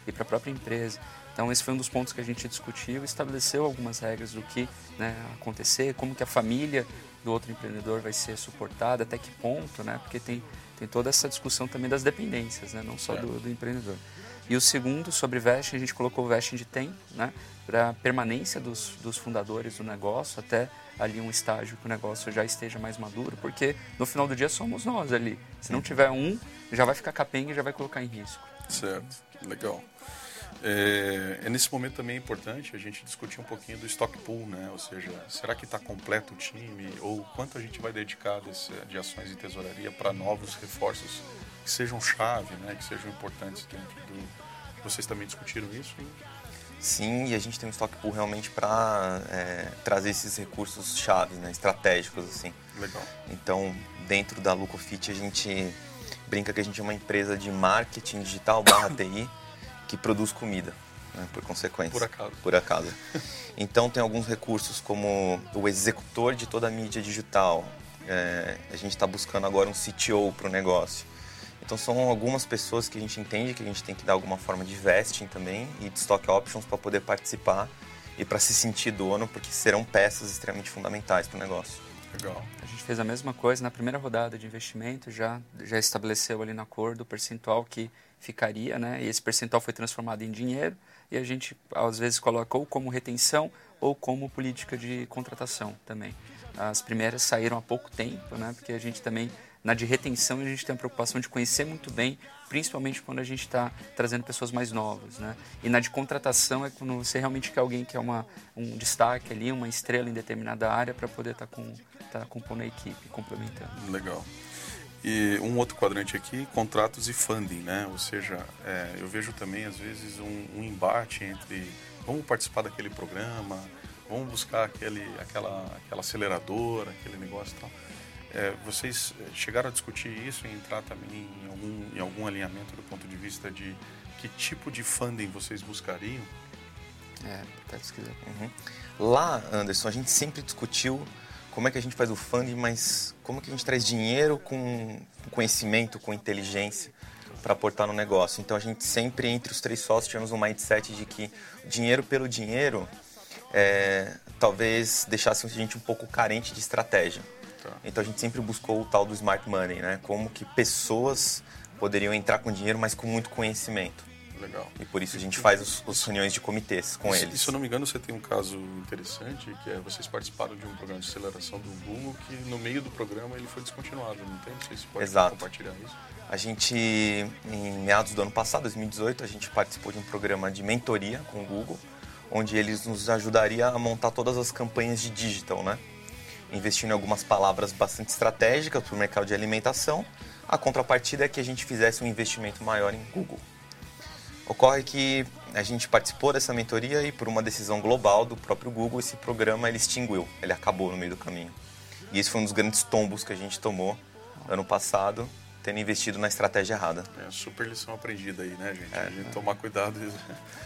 e para a própria empresa. Então esse foi um dos pontos que a gente discutiu, estabeleceu algumas regras do que né, acontecer, como que a família do outro empreendedor vai ser suportada, até que ponto, né? Porque tem tem toda essa discussão também das dependências, né? não só é. do, do, empreendedor. E o segundo, sobre vesting, a gente colocou o vesting de tempo, né? Para permanência dos, dos fundadores do negócio, até ali um estágio que o negócio já esteja mais maduro, porque no final do dia somos nós ali. Se não tiver um, já vai ficar capenga e já vai colocar em risco. Certo, legal. É, é, nesse momento também é importante a gente discutir um pouquinho do stock pool, né? Ou seja, será que está completo o time ou quanto a gente vai dedicar desse, de ações e tesouraria para novos reforços que sejam chave, né? Que sejam importantes dentro do. Vocês também discutiram isso? Hein? Sim, e a gente tem um stock pool realmente para é, trazer esses recursos chaves, né? Estratégicos assim. Legal. Então, dentro da Lucofit a gente brinca que a gente é uma empresa de marketing digital barra TI que produz comida, né, por consequência. Por acaso. Por acaso. Então tem alguns recursos como o executor de toda a mídia digital. É, a gente está buscando agora um CTO para o negócio. Então são algumas pessoas que a gente entende que a gente tem que dar alguma forma de vesting também e de stock options para poder participar e para se sentir dono, porque serão peças extremamente fundamentais para o negócio. Legal. A gente fez a mesma coisa na primeira rodada de investimento, já, já estabeleceu ali no acordo o percentual que ficaria, né? E esse percentual foi transformado em dinheiro e a gente às vezes coloca ou como retenção ou como política de contratação também. As primeiras saíram há pouco tempo, né? Porque a gente também na de retenção a gente tem a preocupação de conhecer muito bem, principalmente quando a gente está trazendo pessoas mais novas, né? E na de contratação é quando você realmente quer alguém que é uma, um destaque ali, uma estrela em determinada área para poder estar tá com tá compondo a equipe, complementando. Legal. E um outro quadrante aqui, contratos e funding, né? Ou seja, é, eu vejo também às vezes um, um, embate entre vamos participar daquele programa, vamos buscar aquele, aquela, aquela aceleradora, aquele negócio e tal. É, vocês chegaram a discutir isso e entrar também em algum, em algum alinhamento do ponto de vista de que tipo de funding vocês buscariam? É, até se quiser. Uhum. Lá, Anderson, a gente sempre discutiu como é que a gente faz o funding, mas como é que a gente traz dinheiro com conhecimento, com inteligência para aportar no negócio. Então a gente sempre, entre os três sócios, tivemos um mindset de que dinheiro pelo dinheiro é, talvez deixasse a gente um pouco carente de estratégia. Tá. Então a gente sempre buscou o tal do smart money, né? Como que pessoas poderiam entrar com dinheiro, mas com muito conhecimento. Legal. E por isso a gente faz os, os reuniões de comitês com e, eles. E se eu não me engano, você tem um caso interessante, que é vocês participaram de um programa de aceleração do Google, que no meio do programa ele foi descontinuado, não tem? Não sei se pode Exato. compartilhar isso. A gente, em meados do ano passado, 2018, a gente participou de um programa de mentoria com o Google, onde eles nos ajudariam a montar todas as campanhas de digital, né? Investindo em algumas palavras bastante estratégicas para o mercado de alimentação. A contrapartida é que a gente fizesse um investimento maior em Google. Ocorre que a gente participou dessa mentoria e por uma decisão global do próprio Google, esse programa ele extinguiu, ele acabou no meio do caminho. E esse foi um dos grandes tombos que a gente tomou ano passado, tendo investido na estratégia errada. É, super lição aprendida aí, né, gente? É, a gente é. tomar cuidado.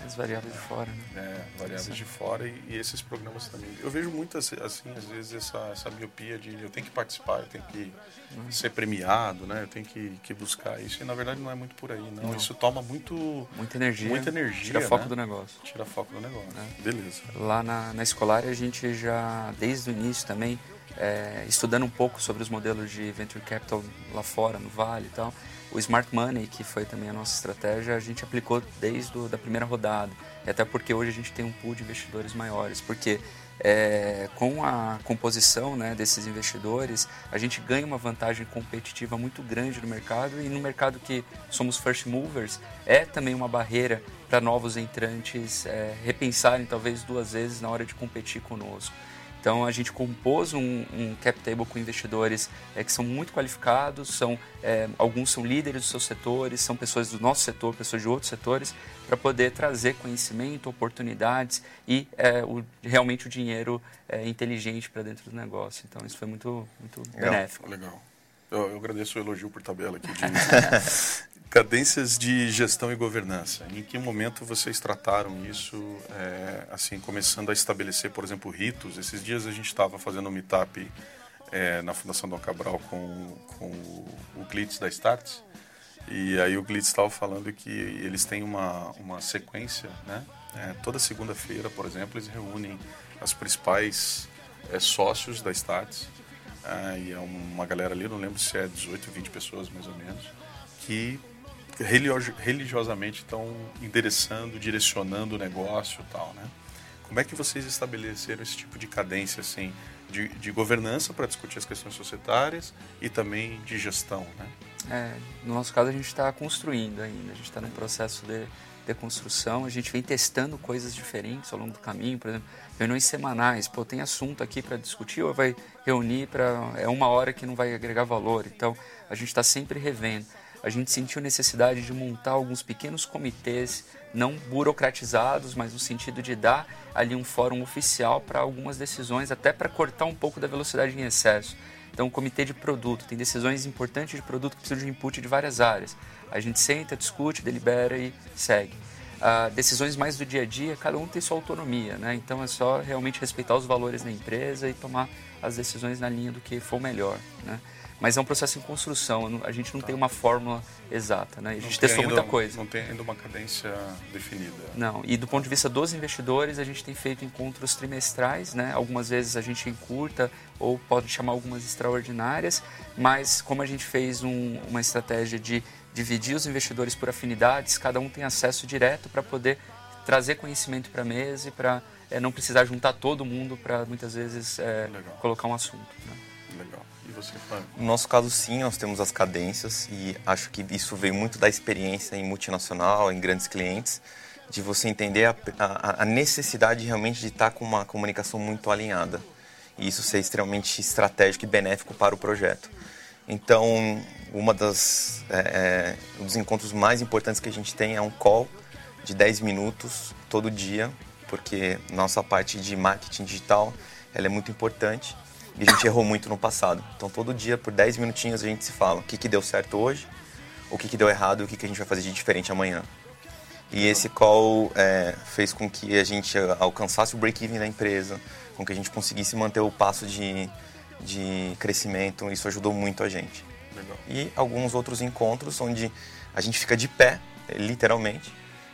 As variáveis de fora, né? É, variáveis de fora e, e, esses programas também. Eu vejo muito, assim, às vezes, essa, essa miopia de eu tenho que participar, eu tenho que uhum. ser premiado, né? Eu tenho que, que buscar isso. E, na verdade, não é muito por aí, não. não. Isso toma muito... Muita energia. Muita energia, Tira foco né? do negócio. Tira foco do negócio. É. Beleza. Lá na, na escolar, a gente já, desde o início também, é, estudando um pouco sobre os modelos de venture capital lá fora, no Vale e tal, o Smart Money, que foi também a nossa estratégia, a gente aplicou desde a da primeira rodada. E até porque hoje a gente tem um pool de investidores maiores. Porque é, com a composição né, desses investidores, a gente ganha uma vantagem competitiva muito grande no mercado. E no mercado que somos first movers, é também uma barreira para novos entrantes é, repensarem talvez duas vezes na hora de competir conosco. Então a gente compôs um, um cap table com investidores é, que são muito qualificados, são é, alguns são líderes dos seus setores, são pessoas do nosso setor, pessoas de outros setores, para poder trazer conhecimento, oportunidades e é, o, realmente o dinheiro é, inteligente para dentro do negócio. Então isso foi muito, muito legal, benéfico. Legal. Eu, eu, agradeço o elogio por tabela aqui. De... Cadências de gestão e governança. Em que momento vocês trataram isso, é, assim, começando a estabelecer, por exemplo, ritos? Esses dias a gente estava fazendo um meetup é, na Fundação Dom Cabral com, com o, Glitz da Starts. E aí o Glitz estava falando que eles têm uma, uma sequência, né? É, toda segunda-feira, por exemplo, eles reúnem as principais sócios da Starts. É, e é uma galera ali, não lembro se é 18, 20 pessoas mais ou menos, que religiosamente estão endereçando, direcionando o negócio e tal, né? Como é que vocês estabeleceram esse tipo de cadência, assim, de, de governança para discutir as questões societárias e também de gestão, né? É, no nosso caso, a gente está construindo ainda, a gente está no processo de, de construção, a gente vem testando coisas diferentes ao longo do caminho, por exemplo, reuniões semanais, pô, tem assunto aqui para discutir ou vai reunir para... é uma hora que não vai agregar valor, então a gente está sempre revendo. A gente sentiu necessidade de montar alguns pequenos comitês, não burocratizados, mas no sentido de dar ali um fórum oficial para algumas decisões, até para cortar um pouco da velocidade em excesso. Então, comitê de produto tem decisões importantes de produto que precisam de input de várias áreas. A gente senta, discute, delibera e segue. Uh, decisões mais do dia a dia, cada um tem sua autonomia, né? Então é só realmente respeitar os valores da empresa e tomar as decisões na linha do que for melhor, né? Mas é um processo em construção, a gente não tá. tem uma fórmula exata, né? A gente testou ainda, muita coisa. Não tem ainda uma cadência definida. Não, e do ponto de vista dos investidores, a gente tem feito encontros trimestrais, né? Algumas vezes a gente encurta ou pode chamar algumas extraordinárias, mas como a gente fez um, uma estratégia de dividir os investidores por afinidades, cada um tem acesso direto para poder trazer conhecimento para a mesa e para é, não precisar juntar todo mundo para muitas vezes é, colocar um assunto. Né? Legal. Você? No nosso caso, sim, nós temos as cadências e acho que isso veio muito da experiência em multinacional, em grandes clientes, de você entender a, a, a necessidade realmente de estar com uma comunicação muito alinhada e isso ser extremamente estratégico e benéfico para o projeto. Então, uma das é, é, um dos encontros mais importantes que a gente tem é um call de 10 minutos todo dia, porque nossa parte de marketing digital ela é muito importante e a gente errou muito no passado. Então todo dia, por 10 minutinhos, a gente se fala o que, que deu certo hoje, o que, que deu errado e o que, que a gente vai fazer de diferente amanhã. E esse call é, fez com que a gente alcançasse o break-even da empresa, com que a gente conseguisse manter o passo de, de crescimento. Isso ajudou muito a gente. Legal. E alguns outros encontros onde a gente fica de pé, literalmente.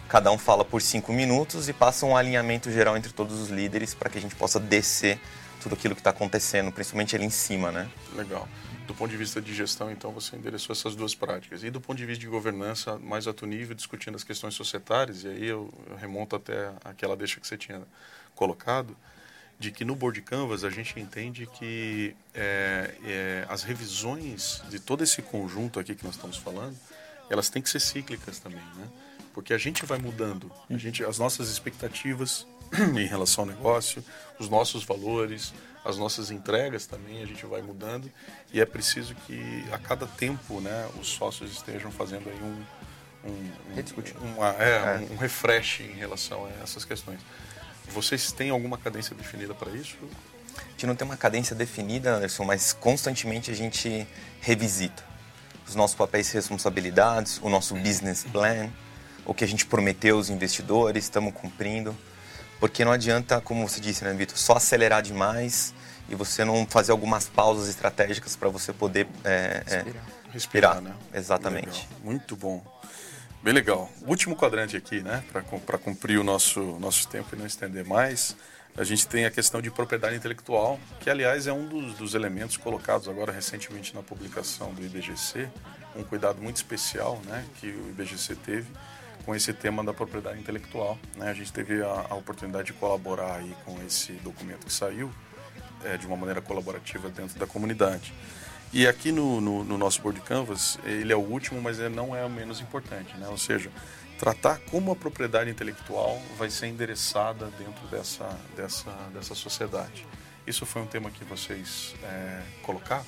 Cada um fala por cinco minutos e passa um alinhamento geral entre todos os líderes para que a gente possa descer tudo aquilo que está acontecendo, principalmente ali em cima, né? Legal. Do ponto de vista de gestão, então, você endereçou essas duas práticas. E do ponto de vista de governança, mais alto nível, discutindo as questões societárias, e aí eu, eu remonto até aquela deixa que você tinha colocado, de que no Board Canvas a gente entende que é, é, as revisões de todo esse conjunto aqui que nós estamos falando, elas têm que ser cíclicas também, né? Porque a gente vai mudando, a gente, as nossas expectativas em relação ao negócio, os nossos valores, as nossas entregas também a gente vai mudando e é preciso que a cada tempo, né, os sócios estejam fazendo aí um um, um, uma, é, é. um refresh em relação a essas questões. Vocês têm alguma cadência definida para isso? A gente não tem uma cadência definida, Anderson, mas constantemente a gente revisita os nossos papéis e responsabilidades, o nosso business plan, o que a gente prometeu aos investidores, estamos cumprindo. Porque não adianta, como você disse, né, Vitor, só acelerar demais e você não fazer algumas pausas estratégicas para você poder é, respirar. É, respirar. né? Exatamente. Legal. Muito bom. Bem legal. Último quadrante aqui, né? Para cumprir o nosso, nosso tempo e não estender mais. A gente tem a questão de propriedade intelectual, que aliás é um dos, dos elementos colocados agora recentemente na publicação do IBGC, um cuidado muito especial né, que o IBGC teve com esse tema da propriedade intelectual. Né? A gente teve a, a, oportunidade de colaborar aí com esse documento que saiu é, de uma maneira colaborativa dentro da comunidade. E aqui no, no, no, nosso Board Canvas, ele é o último, mas ele não é o menos importante, né? Ou seja, tratar como a propriedade intelectual vai ser endereçada dentro dessa, dessa, dessa sociedade. Isso foi um tema que vocês é, colocaram?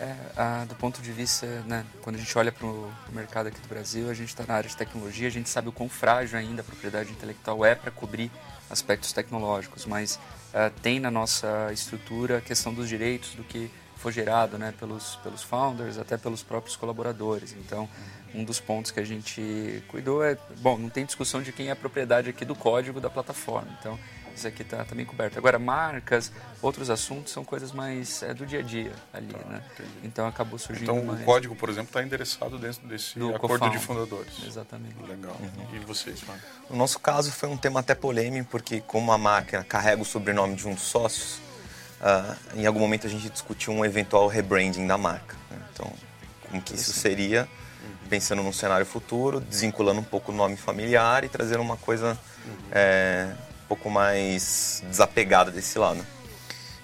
É, do ponto de vista, né, quando a gente olha para o mercado aqui do Brasil, a gente está na área de tecnologia, a gente sabe o quão frágil ainda a propriedade intelectual é para cobrir aspectos tecnológicos, mas uh, tem na nossa estrutura a questão dos direitos do que for gerado né, pelos, pelos founders, até pelos próprios colaboradores. Então, um dos pontos que a gente cuidou é, bom, não tem discussão de quem é a propriedade aqui do código da plataforma. Então, aqui está também coberto. Agora, marcas, outros assuntos são coisas mais é, do dia a dia ali, tá, né? Entendi. Então acabou surgindo Então mais... o código, por exemplo, está endereçado dentro desse do acordo de fundadores. Exatamente. Legal. Uhum. E vocês, Marco? No nosso caso foi um tema até polêmico, porque como a marca carrega o sobrenome de um dos sócios, uh, em algum momento a gente discutiu um eventual rebranding da marca. Né? Então, como que isso seria pensando num cenário futuro, desvinculando um pouco o nome familiar e trazendo uma coisa uhum. é, pouco mais desapegada desse lado.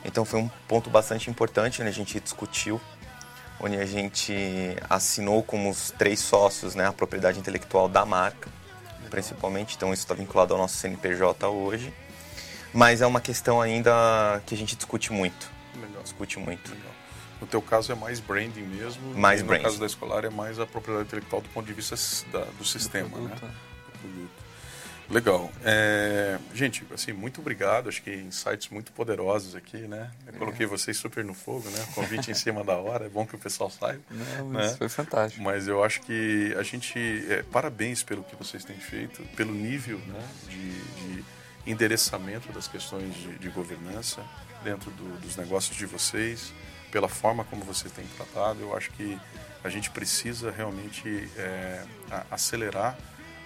Então foi um ponto bastante importante, né? a gente discutiu, onde a gente assinou como os três sócios né, a propriedade intelectual da marca, principalmente, então isso está vinculado ao nosso CNPJ hoje. Mas é uma questão ainda que a gente discute muito. Legal. Discute muito. Legal. No teu caso é mais branding mesmo. Mais e branding. No caso da escolar é mais a propriedade intelectual do ponto de vista da, do sistema, do né? Legal. É, gente, assim, muito obrigado. Acho que insights muito poderosos aqui, né? Eu é. coloquei vocês super no fogo, né? Convite em cima da hora. É bom que o pessoal saiba. Não, né? foi fantástico. Mas eu acho que a gente... É, parabéns pelo que vocês têm feito, pelo nível né, de, de endereçamento das questões de, de governança dentro do, dos negócios de vocês, pela forma como vocês têm tratado. Eu acho que a gente precisa realmente é, acelerar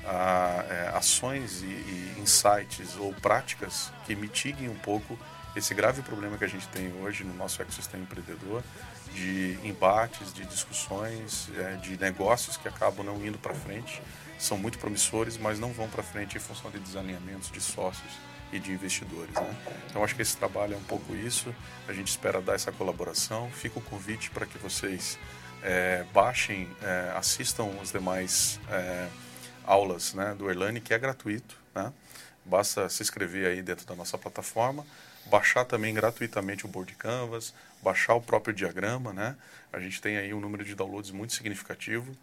a, é, ações e, e, insights ou práticas que mitiguem um pouco esse grave problema que a gente tem hoje no nosso ecossistema empreendedor de embates, de discussões, é, de negócios que acabam não indo para frente, são muito promissores, mas não vão para frente em função de desalinhamentos de sócios e de investidores. Né? Então acho que esse trabalho é um pouco isso. A gente espera dar essa colaboração. Fica o convite para que vocês é, baixem, é, assistam os demais é, aulas né, do Erlane, que é gratuito. Né? Basta se inscrever aí dentro da nossa plataforma, baixar também gratuitamente o Board Canvas, baixar o próprio diagrama. Né? A gente tem aí um número de downloads muito significativo.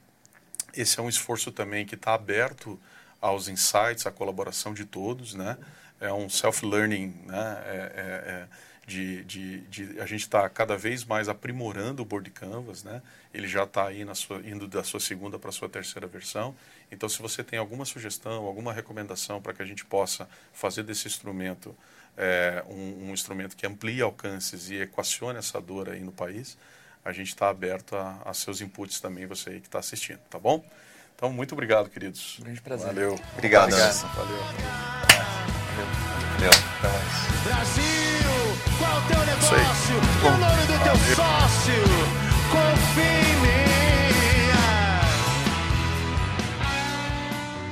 Esse é um esforço também que está aberto aos insights, à colaboração de todos. Né? É um self-learning né? É, é, é de, de, de, a gente está cada vez mais aprimorando o Board Canvas, né? Ele já está aí sua, indo da sua segunda para a sua terceira versão. Então, se você tem alguma sugestão, alguma recomendação para que a gente possa fazer desse instrumento é, um, um, instrumento que amplie alcances e equacione essa dor aí no país, a gente está aberto a, a, seus inputs também, você aí que está assistindo, tá bom? Então, muito obrigado, queridos. Grande prazer. Valeu. Obrigado, Anderson. Valeu. Valeu. Valeu. Até mais. Brasil, qual é o teu negócio, é o nome do teu sócio. Confia em mim.